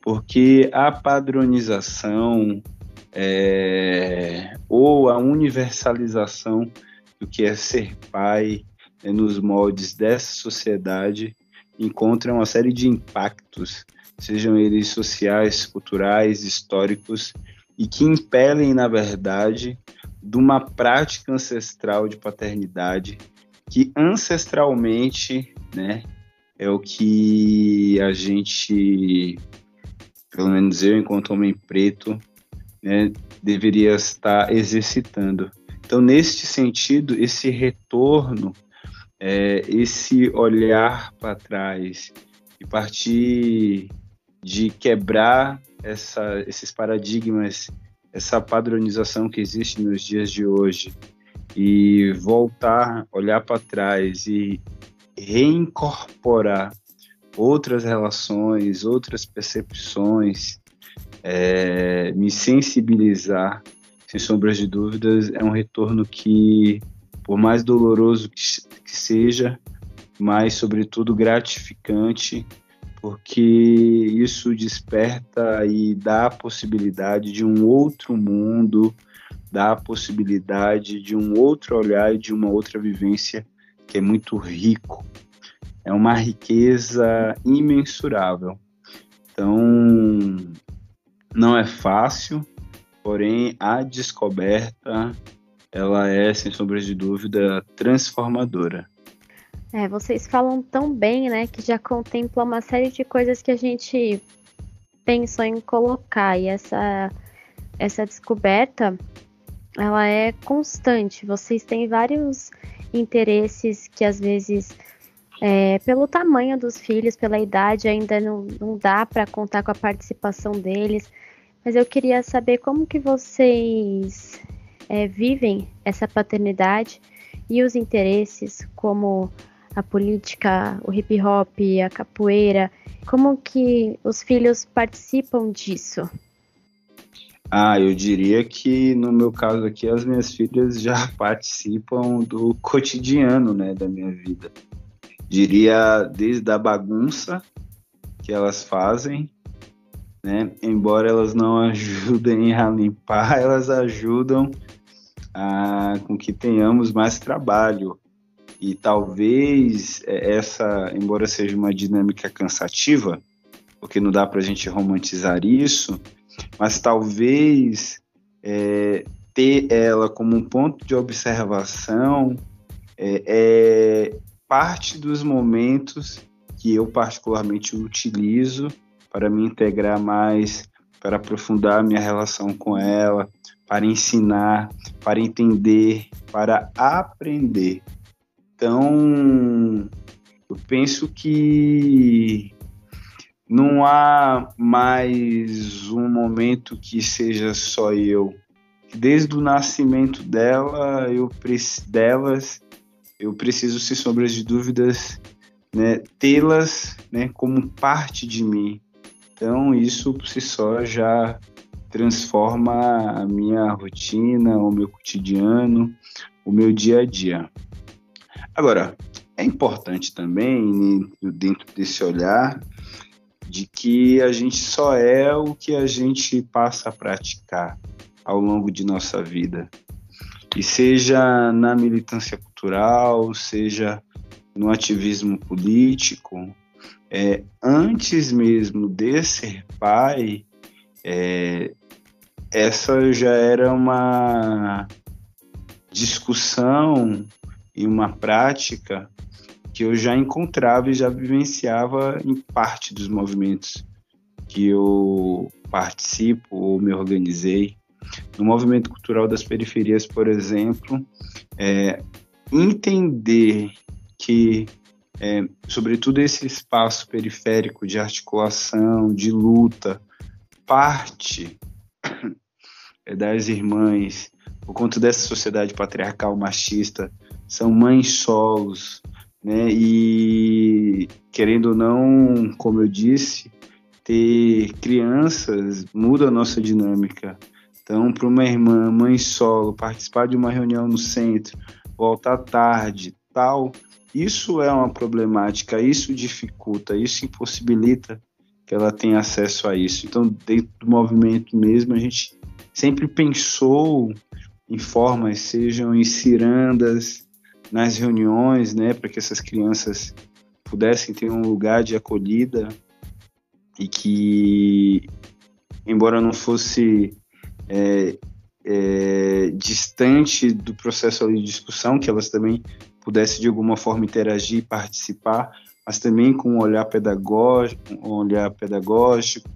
porque a padronização é, ou a universalização do que é ser pai é, nos moldes dessa sociedade encontra uma série de impactos, sejam eles sociais, culturais, históricos, e que impelem, na verdade, de uma prática ancestral de paternidade que ancestralmente, né, é o que a gente, pelo menos eu, enquanto homem preto, né, deveria estar exercitando. Então, neste sentido, esse retorno, é, esse olhar para trás e partir de quebrar essa, esses paradigmas, essa padronização que existe nos dias de hoje e voltar, olhar para trás e reincorporar outras relações, outras percepções, é, me sensibilizar, sem sombras de dúvidas, é um retorno que, por mais doloroso que, seja, mas sobretudo gratificante, porque isso desperta e dá a possibilidade de um outro mundo, dá a possibilidade de um outro olhar e de uma outra vivência que é muito rico. É uma riqueza imensurável. Então, não é fácil, porém a descoberta ela é, sem sombra de dúvida, transformadora. É, vocês falam tão bem, né, que já contempla uma série de coisas que a gente pensou em colocar e essa essa descoberta ela é constante. Vocês têm vários interesses que às vezes é, pelo tamanho dos filhos, pela idade, ainda não, não dá para contar com a participação deles. Mas eu queria saber como que vocês é, vivem essa paternidade e os interesses, como a política, o hip hop, a capoeira, como que os filhos participam disso? Ah, eu diria que no meu caso aqui as minhas filhas já participam do cotidiano, né, da minha vida. Diria desde a bagunça que elas fazem, né, embora elas não ajudem a limpar, elas ajudam a, com que tenhamos mais trabalho. E talvez é, essa, embora seja uma dinâmica cansativa, porque não dá para a gente romantizar isso, mas talvez é, ter ela como um ponto de observação é, é parte dos momentos que eu particularmente utilizo para me integrar mais, para aprofundar minha relação com ela, para ensinar, para entender, para aprender. Então, eu penso que não há mais um momento que seja só eu. Desde o nascimento dela, eu delas, eu preciso, sem sombras de dúvidas, né, tê-las né, como parte de mim. Então, isso por si só já transforma a minha rotina, o meu cotidiano, o meu dia a dia. Agora, é importante também, dentro desse olhar, de que a gente só é o que a gente passa a praticar ao longo de nossa vida. E seja na militância cultural, seja no ativismo político, é, antes mesmo de ser pai, é, essa já era uma discussão e uma prática que eu já encontrava e já vivenciava em parte dos movimentos que eu participo ou me organizei. No movimento cultural das periferias, por exemplo, é, entender que, é, sobretudo, esse espaço periférico de articulação, de luta, parte é, das irmãs, por conta dessa sociedade patriarcal machista, são mães solos, né? E querendo ou não, como eu disse, ter crianças muda a nossa dinâmica. Então, para uma irmã, mãe solo, participar de uma reunião no centro, voltar tarde, tal, isso é uma problemática, isso dificulta, isso impossibilita que ela tenha acesso a isso. Então, dentro do movimento mesmo, a gente sempre pensou em formas, sejam em cirandas, nas reuniões, né, para que essas crianças pudessem ter um lugar de acolhida e que, embora não fosse é, é, distante do processo de discussão, que elas também pudessem de alguma forma interagir, participar, mas também com um olhar pedagógico, um olhar pedagógico,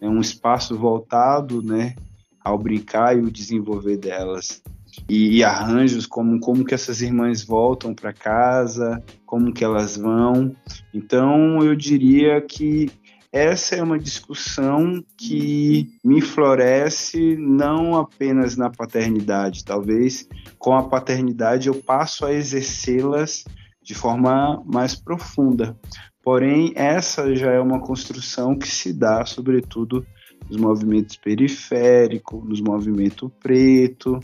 é um espaço voltado, né, ao brincar e o desenvolver delas e, e arranjos como como que essas irmãs voltam para casa, como que elas vão. Então eu diria que essa é uma discussão que me floresce não apenas na paternidade, talvez com a paternidade eu passo a exercê-las de forma mais profunda. Porém, essa já é uma construção que se dá, sobretudo, nos movimentos periféricos, nos movimentos preto,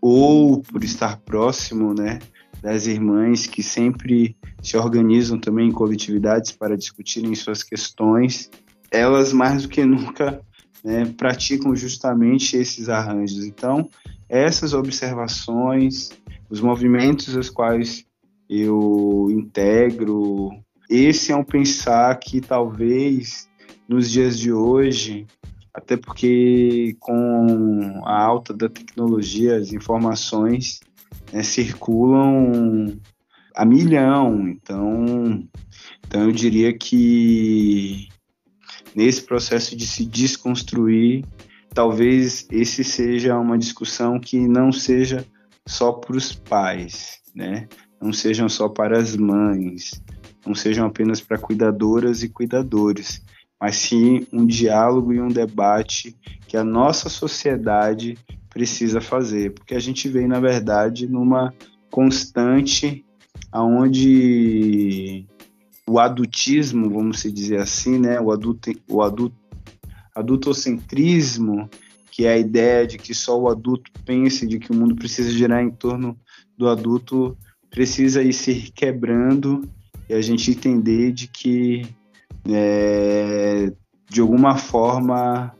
ou por estar próximo, né, das irmãs que sempre se organizam também em coletividades para discutirem suas questões, elas mais do que nunca né, praticam justamente esses arranjos. Então, essas observações, os movimentos aos quais eu integro, esse é um pensar que talvez nos dias de hoje até porque com a alta da tecnologia, as informações né, circulam a milhão. Então, então eu diria que nesse processo de se desconstruir, talvez esse seja uma discussão que não seja só para os pais, né? Não sejam só para as mães, não sejam apenas para cuidadoras e cuidadores, mas sim um diálogo e um debate que a nossa sociedade precisa fazer, porque a gente vem, na verdade, numa constante aonde o adultismo, vamos dizer assim, né, o adulto, o adulto, adultocentrismo, que é a ideia de que só o adulto pense de que o mundo precisa girar em torno do adulto, precisa ir se quebrando e a gente entender de que é, de alguma forma,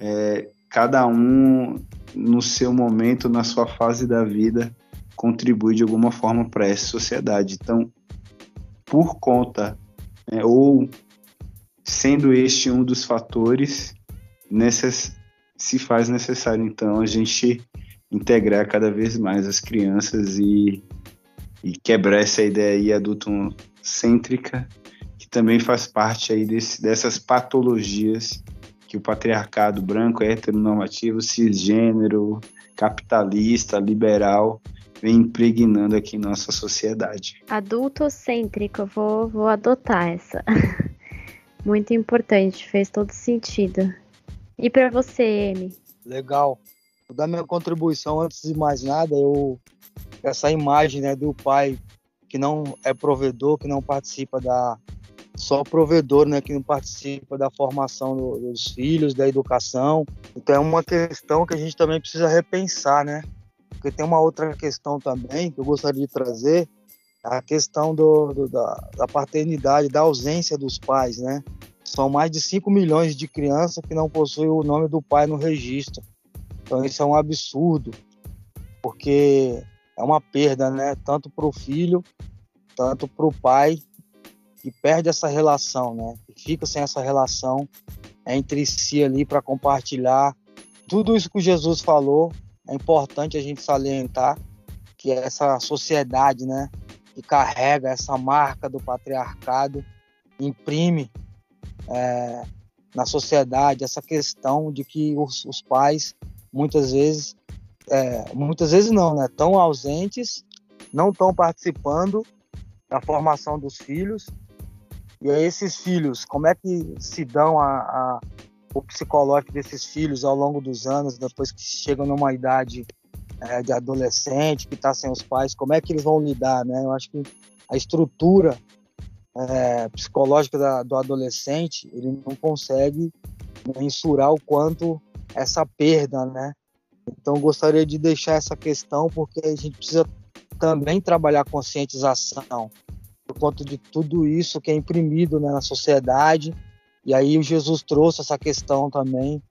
é, cada um no seu momento, na sua fase da vida, contribui de alguma forma para essa sociedade. Então, por conta, né, ou sendo este um dos fatores, necess, se faz necessário, então, a gente integrar cada vez mais as crianças e, e quebrar essa ideia adulto-cêntrica também faz parte aí desse, dessas patologias que o patriarcado branco, heteronormativo, cisgênero, capitalista, liberal vem impregnando aqui em nossa sociedade. Adultocêntrico, vou, vou adotar essa. Muito importante, fez todo sentido. E para você, Emi? Legal. Vou dar minha contribuição antes de mais nada, eu essa imagem né, do pai que não é provedor, que não participa da só provedor, né, que não participa da formação do, dos filhos, da educação. Então é uma questão que a gente também precisa repensar, né? Porque tem uma outra questão também que eu gostaria de trazer, a questão do, do da, da paternidade, da ausência dos pais, né? São mais de 5 milhões de crianças que não possuem o nome do pai no registro. Então isso é um absurdo, porque é uma perda, né? Tanto para o filho, tanto para o pai, que perde essa relação, né? Que fica sem essa relação entre si ali para compartilhar tudo isso que Jesus falou. É importante a gente salientar que essa sociedade, né? Que carrega essa marca do patriarcado, imprime é, na sociedade essa questão de que os, os pais muitas vezes é, muitas vezes não, né? Tão ausentes, não estão participando da formação dos filhos. E aí esses filhos, como é que se dão a, a, o psicológico desses filhos ao longo dos anos, depois que chegam numa idade é, de adolescente, que está sem os pais, como é que eles vão lidar, né? Eu acho que a estrutura é, psicológica da, do adolescente, ele não consegue mensurar o quanto essa perda, né? Então, gostaria de deixar essa questão porque a gente precisa também trabalhar conscientização por conta de tudo isso que é imprimido né, na sociedade. E aí o Jesus trouxe essa questão também,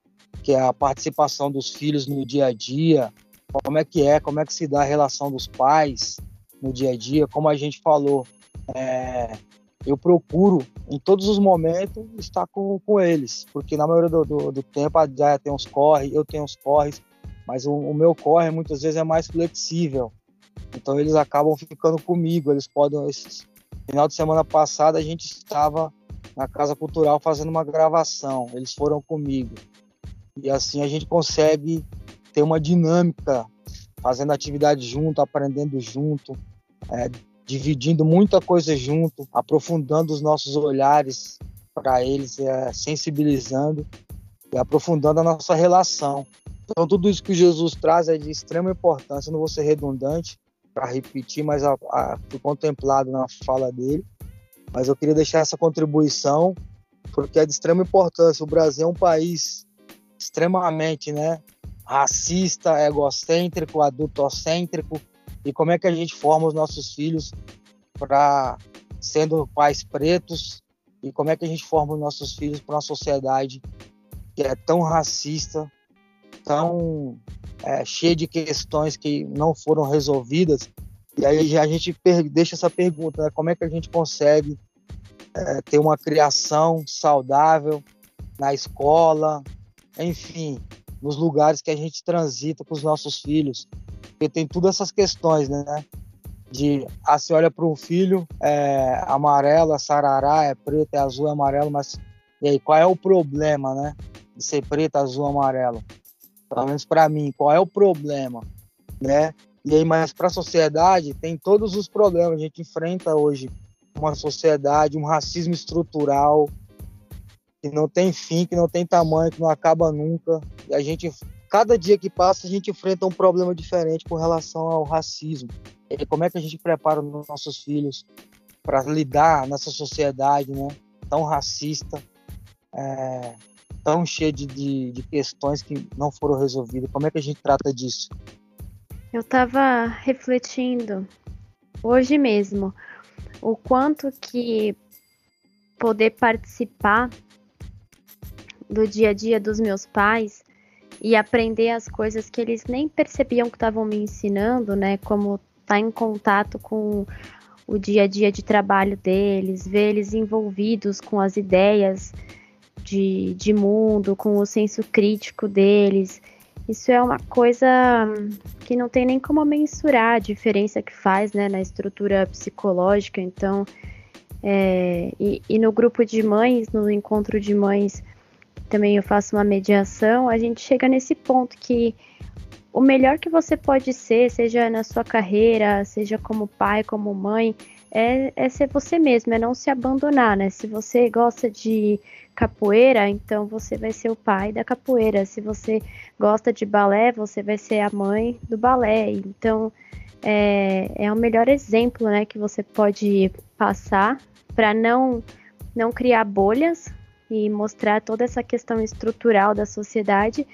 que é a participação dos filhos no dia a dia, como é que é, como é que se dá a relação dos pais no dia a dia, como a gente falou, é, eu procuro em todos os momentos estar com, com eles, porque na maioria do, do, do tempo já tem uns corre, eu tenho uns corres, mas o, o, meu corre muitas vezes é mais flexível. Então eles acabam ficando comigo, eles podem. Esse final de semana passada a gente estava na Casa Cultural fazendo uma gravação, eles foram comigo. E assim a gente consegue ter uma dinâmica, fazendo atividade junto, aprendendo junto, é, dividindo muita coisa junto, aprofundando os nossos olhares para eles, é, sensibilizando e aprofundando a nossa relação. Então, tudo isso que Jesus traz é de extrema importância. Não vou ser redundante para repetir, mas a, a, foi contemplado na fala dele. Mas eu queria deixar essa contribuição, porque é de extrema importância. O Brasil é um país extremamente né, racista, egocêntrico, adultocêntrico. E como é que a gente forma os nossos filhos para sendo pais pretos? E como é que a gente forma os nossos filhos para uma sociedade que é tão racista, tão é, cheia de questões que não foram resolvidas. E aí a gente deixa essa pergunta, né? como é que a gente consegue é, ter uma criação saudável na escola, enfim, nos lugares que a gente transita com os nossos filhos. Porque tem todas essas questões, né? De, ah, se olha para um filho, é amarelo, é sarará, é preto, é azul, é amarelo, mas e aí, qual é o problema, né? De ser preto, azul, amarelo? Pelo menos para mim, qual é o problema, né? E aí, mas para a sociedade tem todos os problemas. A gente enfrenta hoje uma sociedade, um racismo estrutural que não tem fim, que não tem tamanho, que não acaba nunca. E a gente, cada dia que passa, a gente enfrenta um problema diferente com relação ao racismo. E como é que a gente prepara os nossos filhos para lidar nessa sociedade, né? Tão racista, é, tão cheia de, de, de questões que não foram resolvidas. Como é que a gente trata disso? Eu estava refletindo hoje mesmo o quanto que poder participar do dia a dia dos meus pais e aprender as coisas que eles nem percebiam que estavam me ensinando, né? Como estar tá em contato com o dia a dia de trabalho deles, ver eles envolvidos com as ideias de, de mundo, com o senso crítico deles. Isso é uma coisa que não tem nem como mensurar a diferença que faz né, na estrutura psicológica. Então, é, e, e, no grupo de mães, no encontro de mães, também eu faço uma mediação, a gente chega nesse ponto que o melhor que você pode ser, seja na sua carreira, seja como pai, como mãe, é, é ser você mesmo, é não se abandonar, né? Se você gosta de capoeira, então você vai ser o pai da capoeira. Se você gosta de balé, você vai ser a mãe do balé. Então, é, é o melhor exemplo, né, que você pode passar para não não criar bolhas e mostrar toda essa questão estrutural da sociedade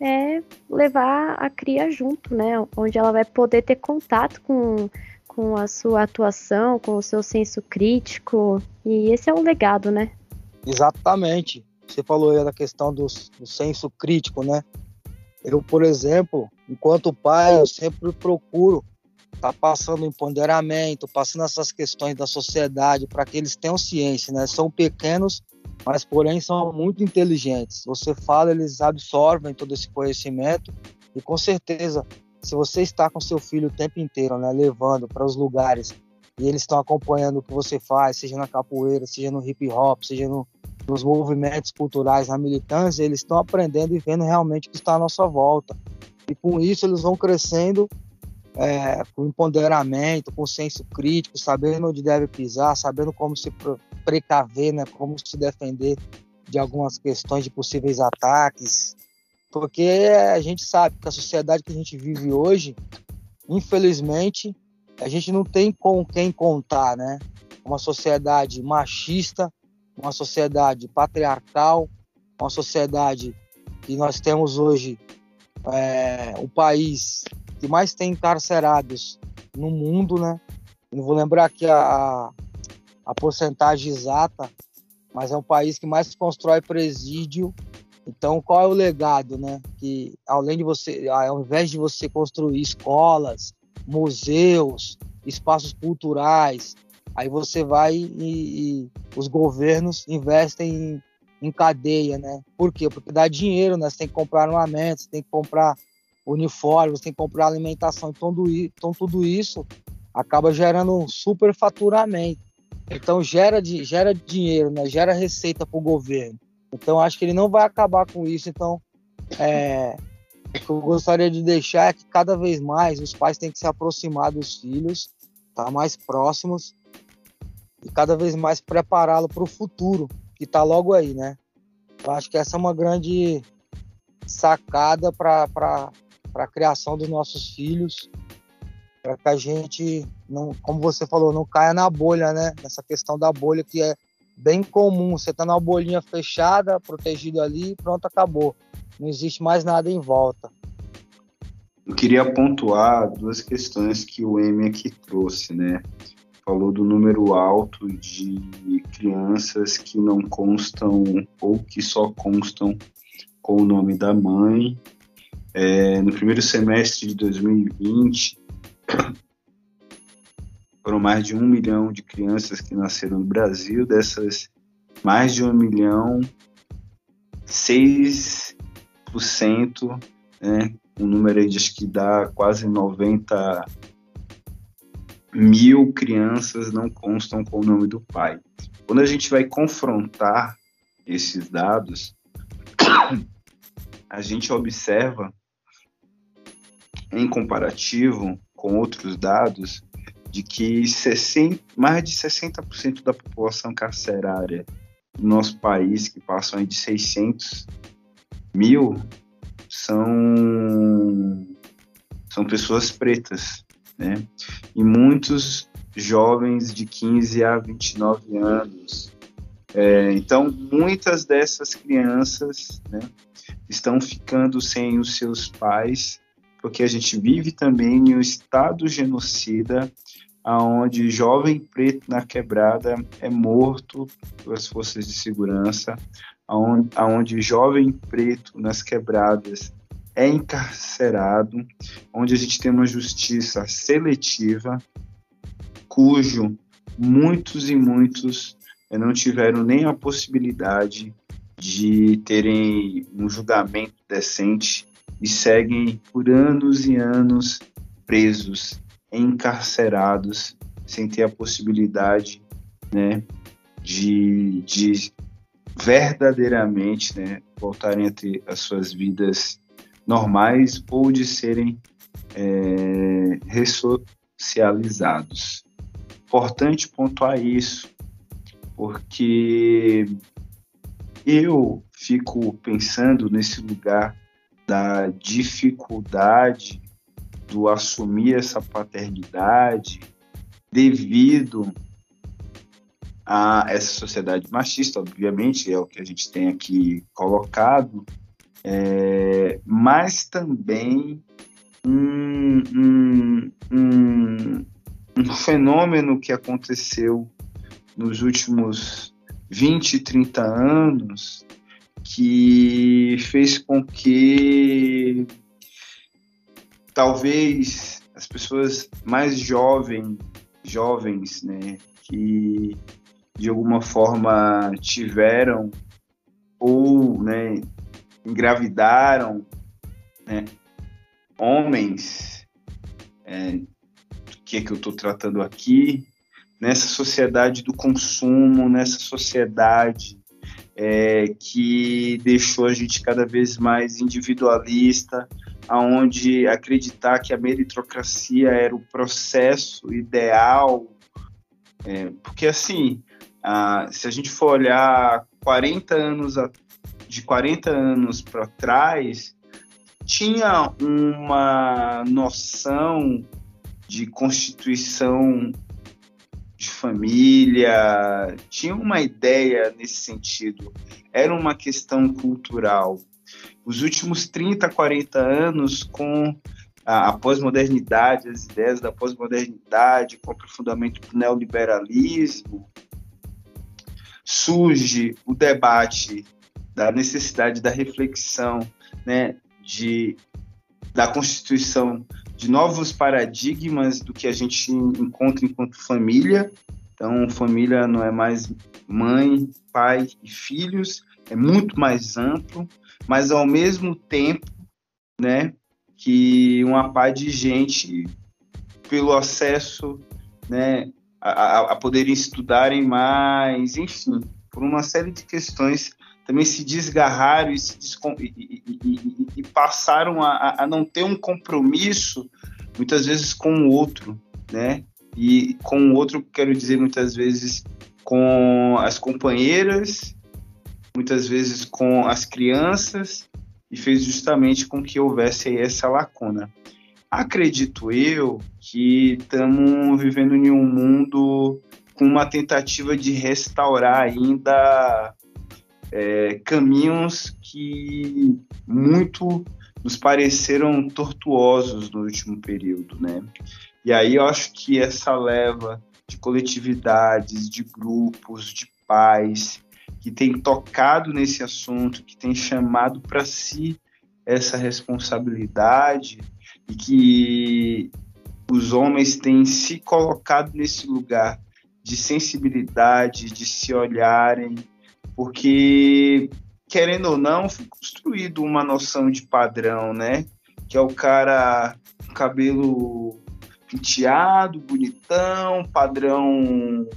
é levar a cria junto, né? Onde ela vai poder ter contato com, com a sua atuação, com o seu senso crítico. E esse é um legado, né? Exatamente. Você falou aí da questão do, do senso crítico, né? Eu, por exemplo, enquanto pai, eu sempre procuro tá passando empoderamento, passando essas questões da sociedade para que eles tenham ciência, né? São pequenos, mas porém são muito inteligentes. Você fala, eles absorvem todo esse conhecimento e com certeza, se você está com seu filho o tempo inteiro, né, levando para os lugares e eles estão acompanhando o que você faz, seja na capoeira, seja no hip hop, seja no, nos movimentos culturais, na militância, eles estão aprendendo e vendo realmente o que está à nossa volta. E com isso eles vão crescendo é, com empoderamento, com senso crítico, sabendo onde deve pisar, sabendo como se precaver, né, como se defender de algumas questões de possíveis ataques, porque a gente sabe que a sociedade que a gente vive hoje, infelizmente, a gente não tem com quem contar, né? Uma sociedade machista, uma sociedade patriarcal, uma sociedade que nós temos hoje é, um país que mais tem encarcerados no mundo, né? Não vou lembrar aqui a, a porcentagem exata, mas é um país que mais constrói presídio. Então, qual é o legado, né? Que além de você, ao invés de você construir escolas, museus, espaços culturais, aí você vai e, e os governos investem em, em, cadeia, né? Por quê? Porque dá dinheiro, né? Você tem que comprar armamentos, tem que comprar uniforme, você tem que comprar alimentação. Então, então tudo isso acaba gerando um superfaturamento. Então gera, gera dinheiro, né? gera receita para o governo. Então acho que ele não vai acabar com isso. Então é, o que eu gostaria de deixar é que cada vez mais os pais têm que se aproximar dos filhos, estar tá mais próximos e cada vez mais prepará-lo para o futuro que está logo aí, né? Eu acho que essa é uma grande sacada para a criação dos nossos filhos, para que a gente, não, como você falou, não caia na bolha, né? Nessa questão da bolha que é bem comum. Você está na bolinha fechada, protegido ali, pronto, acabou. Não existe mais nada em volta. Eu queria pontuar duas questões que o M aqui trouxe, né? Falou do número alto de crianças que não constam ou que só constam com o nome da mãe é, no primeiro semestre de 2020, foram mais de um milhão de crianças que nasceram no Brasil. Dessas, mais de um milhão, 6%, né, um número aí de acho que dá quase 90 mil crianças não constam com o nome do pai. Quando a gente vai confrontar esses dados, a gente observa em comparativo com outros dados, de que 60, mais de 60% da população carcerária do nosso país, que passam de 600 mil, são, são pessoas pretas, né? E muitos jovens de 15 a 29 anos. É, então, muitas dessas crianças né, estão ficando sem os seus pais porque a gente vive também em um estado genocida, aonde jovem preto na quebrada é morto pelas forças de segurança, aonde, aonde jovem preto nas quebradas é encarcerado, onde a gente tem uma justiça seletiva, cujo muitos e muitos eh, não tiveram nem a possibilidade de terem um julgamento decente e seguem por anos e anos presos, encarcerados, sem ter a possibilidade né, de, de verdadeiramente né, voltarem a ter as suas vidas normais ou de serem é, ressocializados. Importante pontuar isso, porque eu fico pensando nesse lugar da dificuldade do assumir essa paternidade devido a essa sociedade machista, obviamente, é o que a gente tem aqui colocado, é, mas também um, um, um, um fenômeno que aconteceu nos últimos 20, 30 anos que fez com que talvez as pessoas mais jovens, jovens, né, que de alguma forma tiveram ou, né, engravidaram, né, homens, é, que é que eu estou tratando aqui, nessa sociedade do consumo, nessa sociedade é, que deixou a gente cada vez mais individualista, aonde acreditar que a meritocracia era o processo ideal, é, porque assim, se a gente for olhar 40 anos a, de 40 anos para trás, tinha uma noção de constituição de família, tinha uma ideia nesse sentido. Era uma questão cultural. Os últimos 30, 40 anos, com a, a pós-modernidade, as ideias da pós-modernidade, com o aprofundamento do neoliberalismo, surge o debate da necessidade da reflexão, né, de, da constituição de novos paradigmas do que a gente encontra enquanto família. Então, família não é mais mãe, pai e filhos, é muito mais amplo, mas ao mesmo tempo, né, que uma pá de gente pelo acesso, né, a, a poderem estudarem mais, enfim, por uma série de questões também se desgarraram e, se e, e, e passaram a, a, não ter um compromisso, muitas vezes, com o outro, né? E com o outro, quero dizer, muitas vezes com as companheiras, muitas vezes com as crianças, e fez justamente com que houvesse essa lacuna. Acredito eu que estamos vivendo em um mundo com uma tentativa de restaurar ainda é, caminhos que muito nos pareceram tortuosos no último período, né? E aí eu acho que essa leva de coletividades, de grupos, de pais que tem tocado nesse assunto, que tem chamado para si essa responsabilidade e que os homens têm se colocado nesse lugar de sensibilidade, de se olharem, porque querendo ou não, foi construído uma noção de padrão, né? Que é o cara cabelo penteado, bonitão, padrão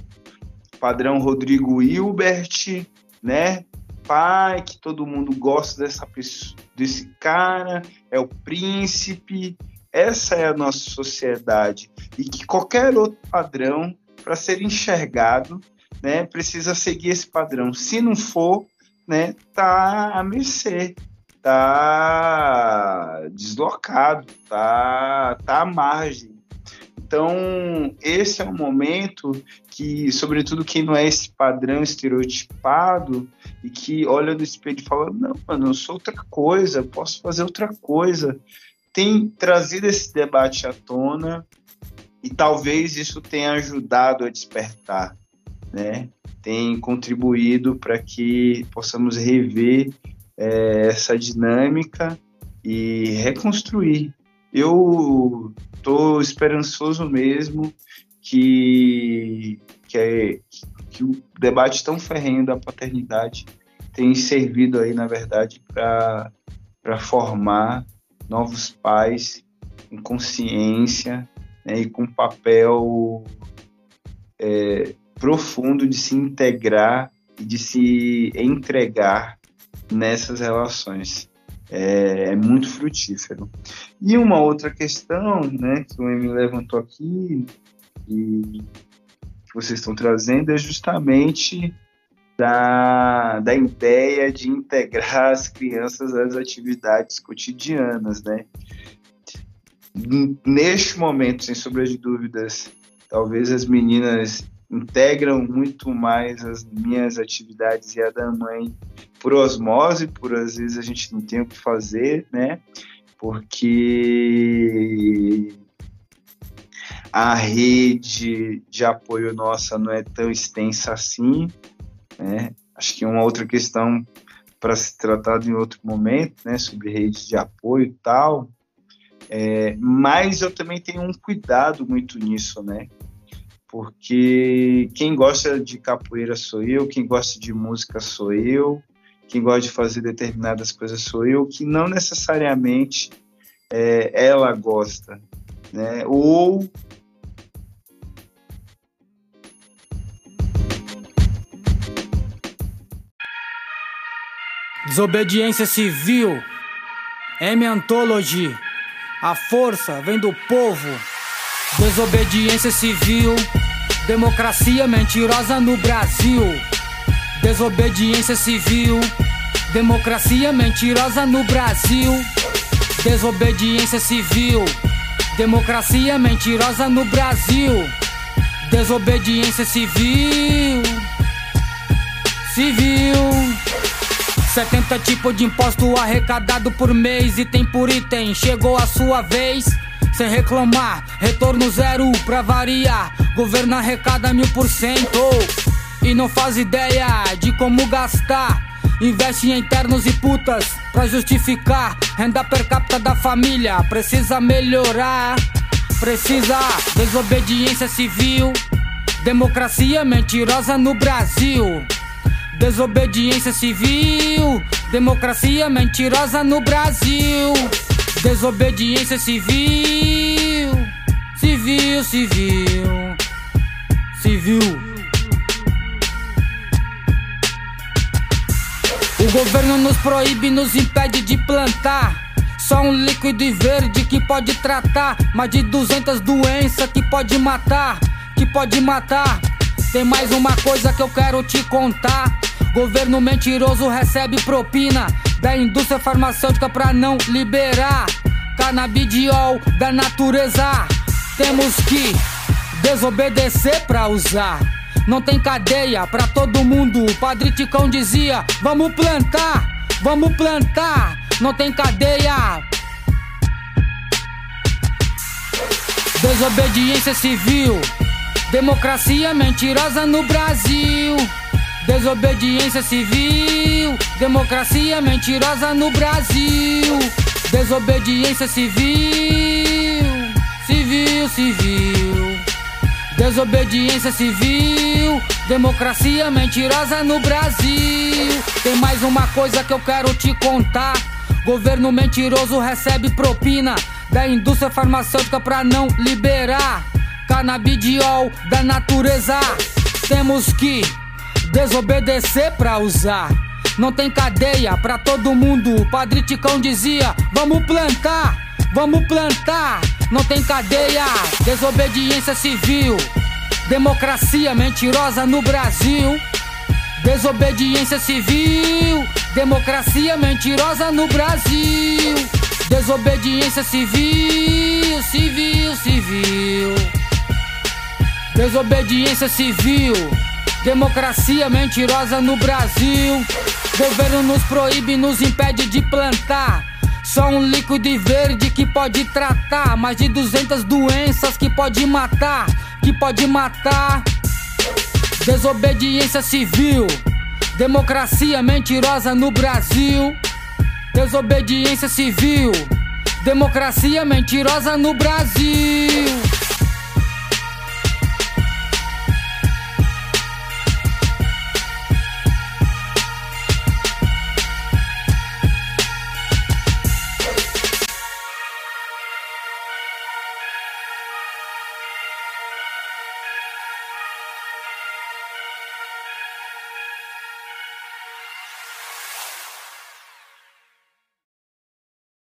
padrão Rodrigo Hilbert, né? Pai, que todo mundo gosta dessa pessoa, desse cara, é o príncipe. Essa é a nossa sociedade e que qualquer outro padrão para ser enxergado né, precisa seguir esse padrão. Se não for, né, tá a mercê, tá deslocado, tá, tá à margem. Então, esse é um momento que, sobretudo quem não é esse padrão estereotipado e que olha no espelho e fala: Não, mano, eu sou outra coisa, posso fazer outra coisa. Tem trazido esse debate à tona e talvez isso tenha ajudado a despertar né, tem contribuído para que possamos rever é, essa dinâmica e reconstruir. Eu estou esperançoso mesmo que, que, é, que o debate tão ferrenho da paternidade tem servido aí, na verdade, para formar novos pais com consciência né, e com papel é, profundo de se integrar e de se entregar nessas relações. É, é, muito frutífero. E uma outra questão né, que o Emily levantou aqui e que vocês estão trazendo é justamente da, da ideia de integrar as crianças às atividades cotidianas, né? neste momento, sem sombra de dúvidas, talvez as meninas integram muito mais as minhas atividades e a da mãe por osmose, por às vezes a gente não tem o que fazer, né? Porque a rede de apoio nossa não é tão extensa assim, né? Acho que uma outra questão para se tratar em outro momento, né, sobre redes de apoio e tal, é, mas eu também tenho um cuidado muito nisso, né? Porque quem gosta de capoeira sou eu, quem gosta de música sou eu, quem gosta de fazer determinadas coisas sou eu, que não necessariamente é, ela gosta, né? Ou Desobediência civil, M Anthology, a força vem do povo. Desobediência civil, democracia mentirosa no Brasil. Desobediência civil, democracia mentirosa no Brasil. Desobediência civil, democracia mentirosa no Brasil. Desobediência civil, civil. 70 tipos de imposto arrecadado por mês, item por item. Chegou a sua vez. Sem reclamar, retorno zero pra variar. Governo arrecada mil por cento e não faz ideia de como gastar. Investe em internos e putas pra justificar. Renda per capita da família precisa melhorar. Precisa desobediência civil. Democracia mentirosa no Brasil. Desobediência civil, democracia mentirosa no Brasil. Desobediência civil, civil, civil, civil. O governo nos proíbe, nos impede de plantar. Só um líquido verde que pode tratar mais de 200 doenças que pode matar, que pode matar. Tem mais uma coisa que eu quero te contar. Governo mentiroso recebe propina da indústria farmacêutica pra não liberar canabidiol da natureza. Temos que desobedecer pra usar. Não tem cadeia pra todo mundo. O padre Ticão dizia: Vamos plantar, vamos plantar. Não tem cadeia. Desobediência civil. Democracia mentirosa no Brasil. Desobediência civil, democracia mentirosa no Brasil. Desobediência civil, civil, civil. Desobediência civil, democracia mentirosa no Brasil. Tem mais uma coisa que eu quero te contar. Governo mentiroso recebe propina da indústria farmacêutica pra não liberar canabidiol da natureza. Temos que desobedecer pra usar. Não tem cadeia pra todo mundo. O padre Ticão dizia: Vamos plantar, vamos plantar. Não tem cadeia, desobediência civil. Democracia mentirosa no Brasil. Desobediência civil. Democracia mentirosa no Brasil. Desobediência civil, civil, civil. Desobediência civil. Democracia mentirosa no Brasil. Governo nos proíbe, nos impede de plantar. Só um líquido verde que pode tratar mais de 200 doenças que pode matar, que pode matar. Desobediência civil, democracia mentirosa no Brasil. Desobediência civil, democracia mentirosa no Brasil.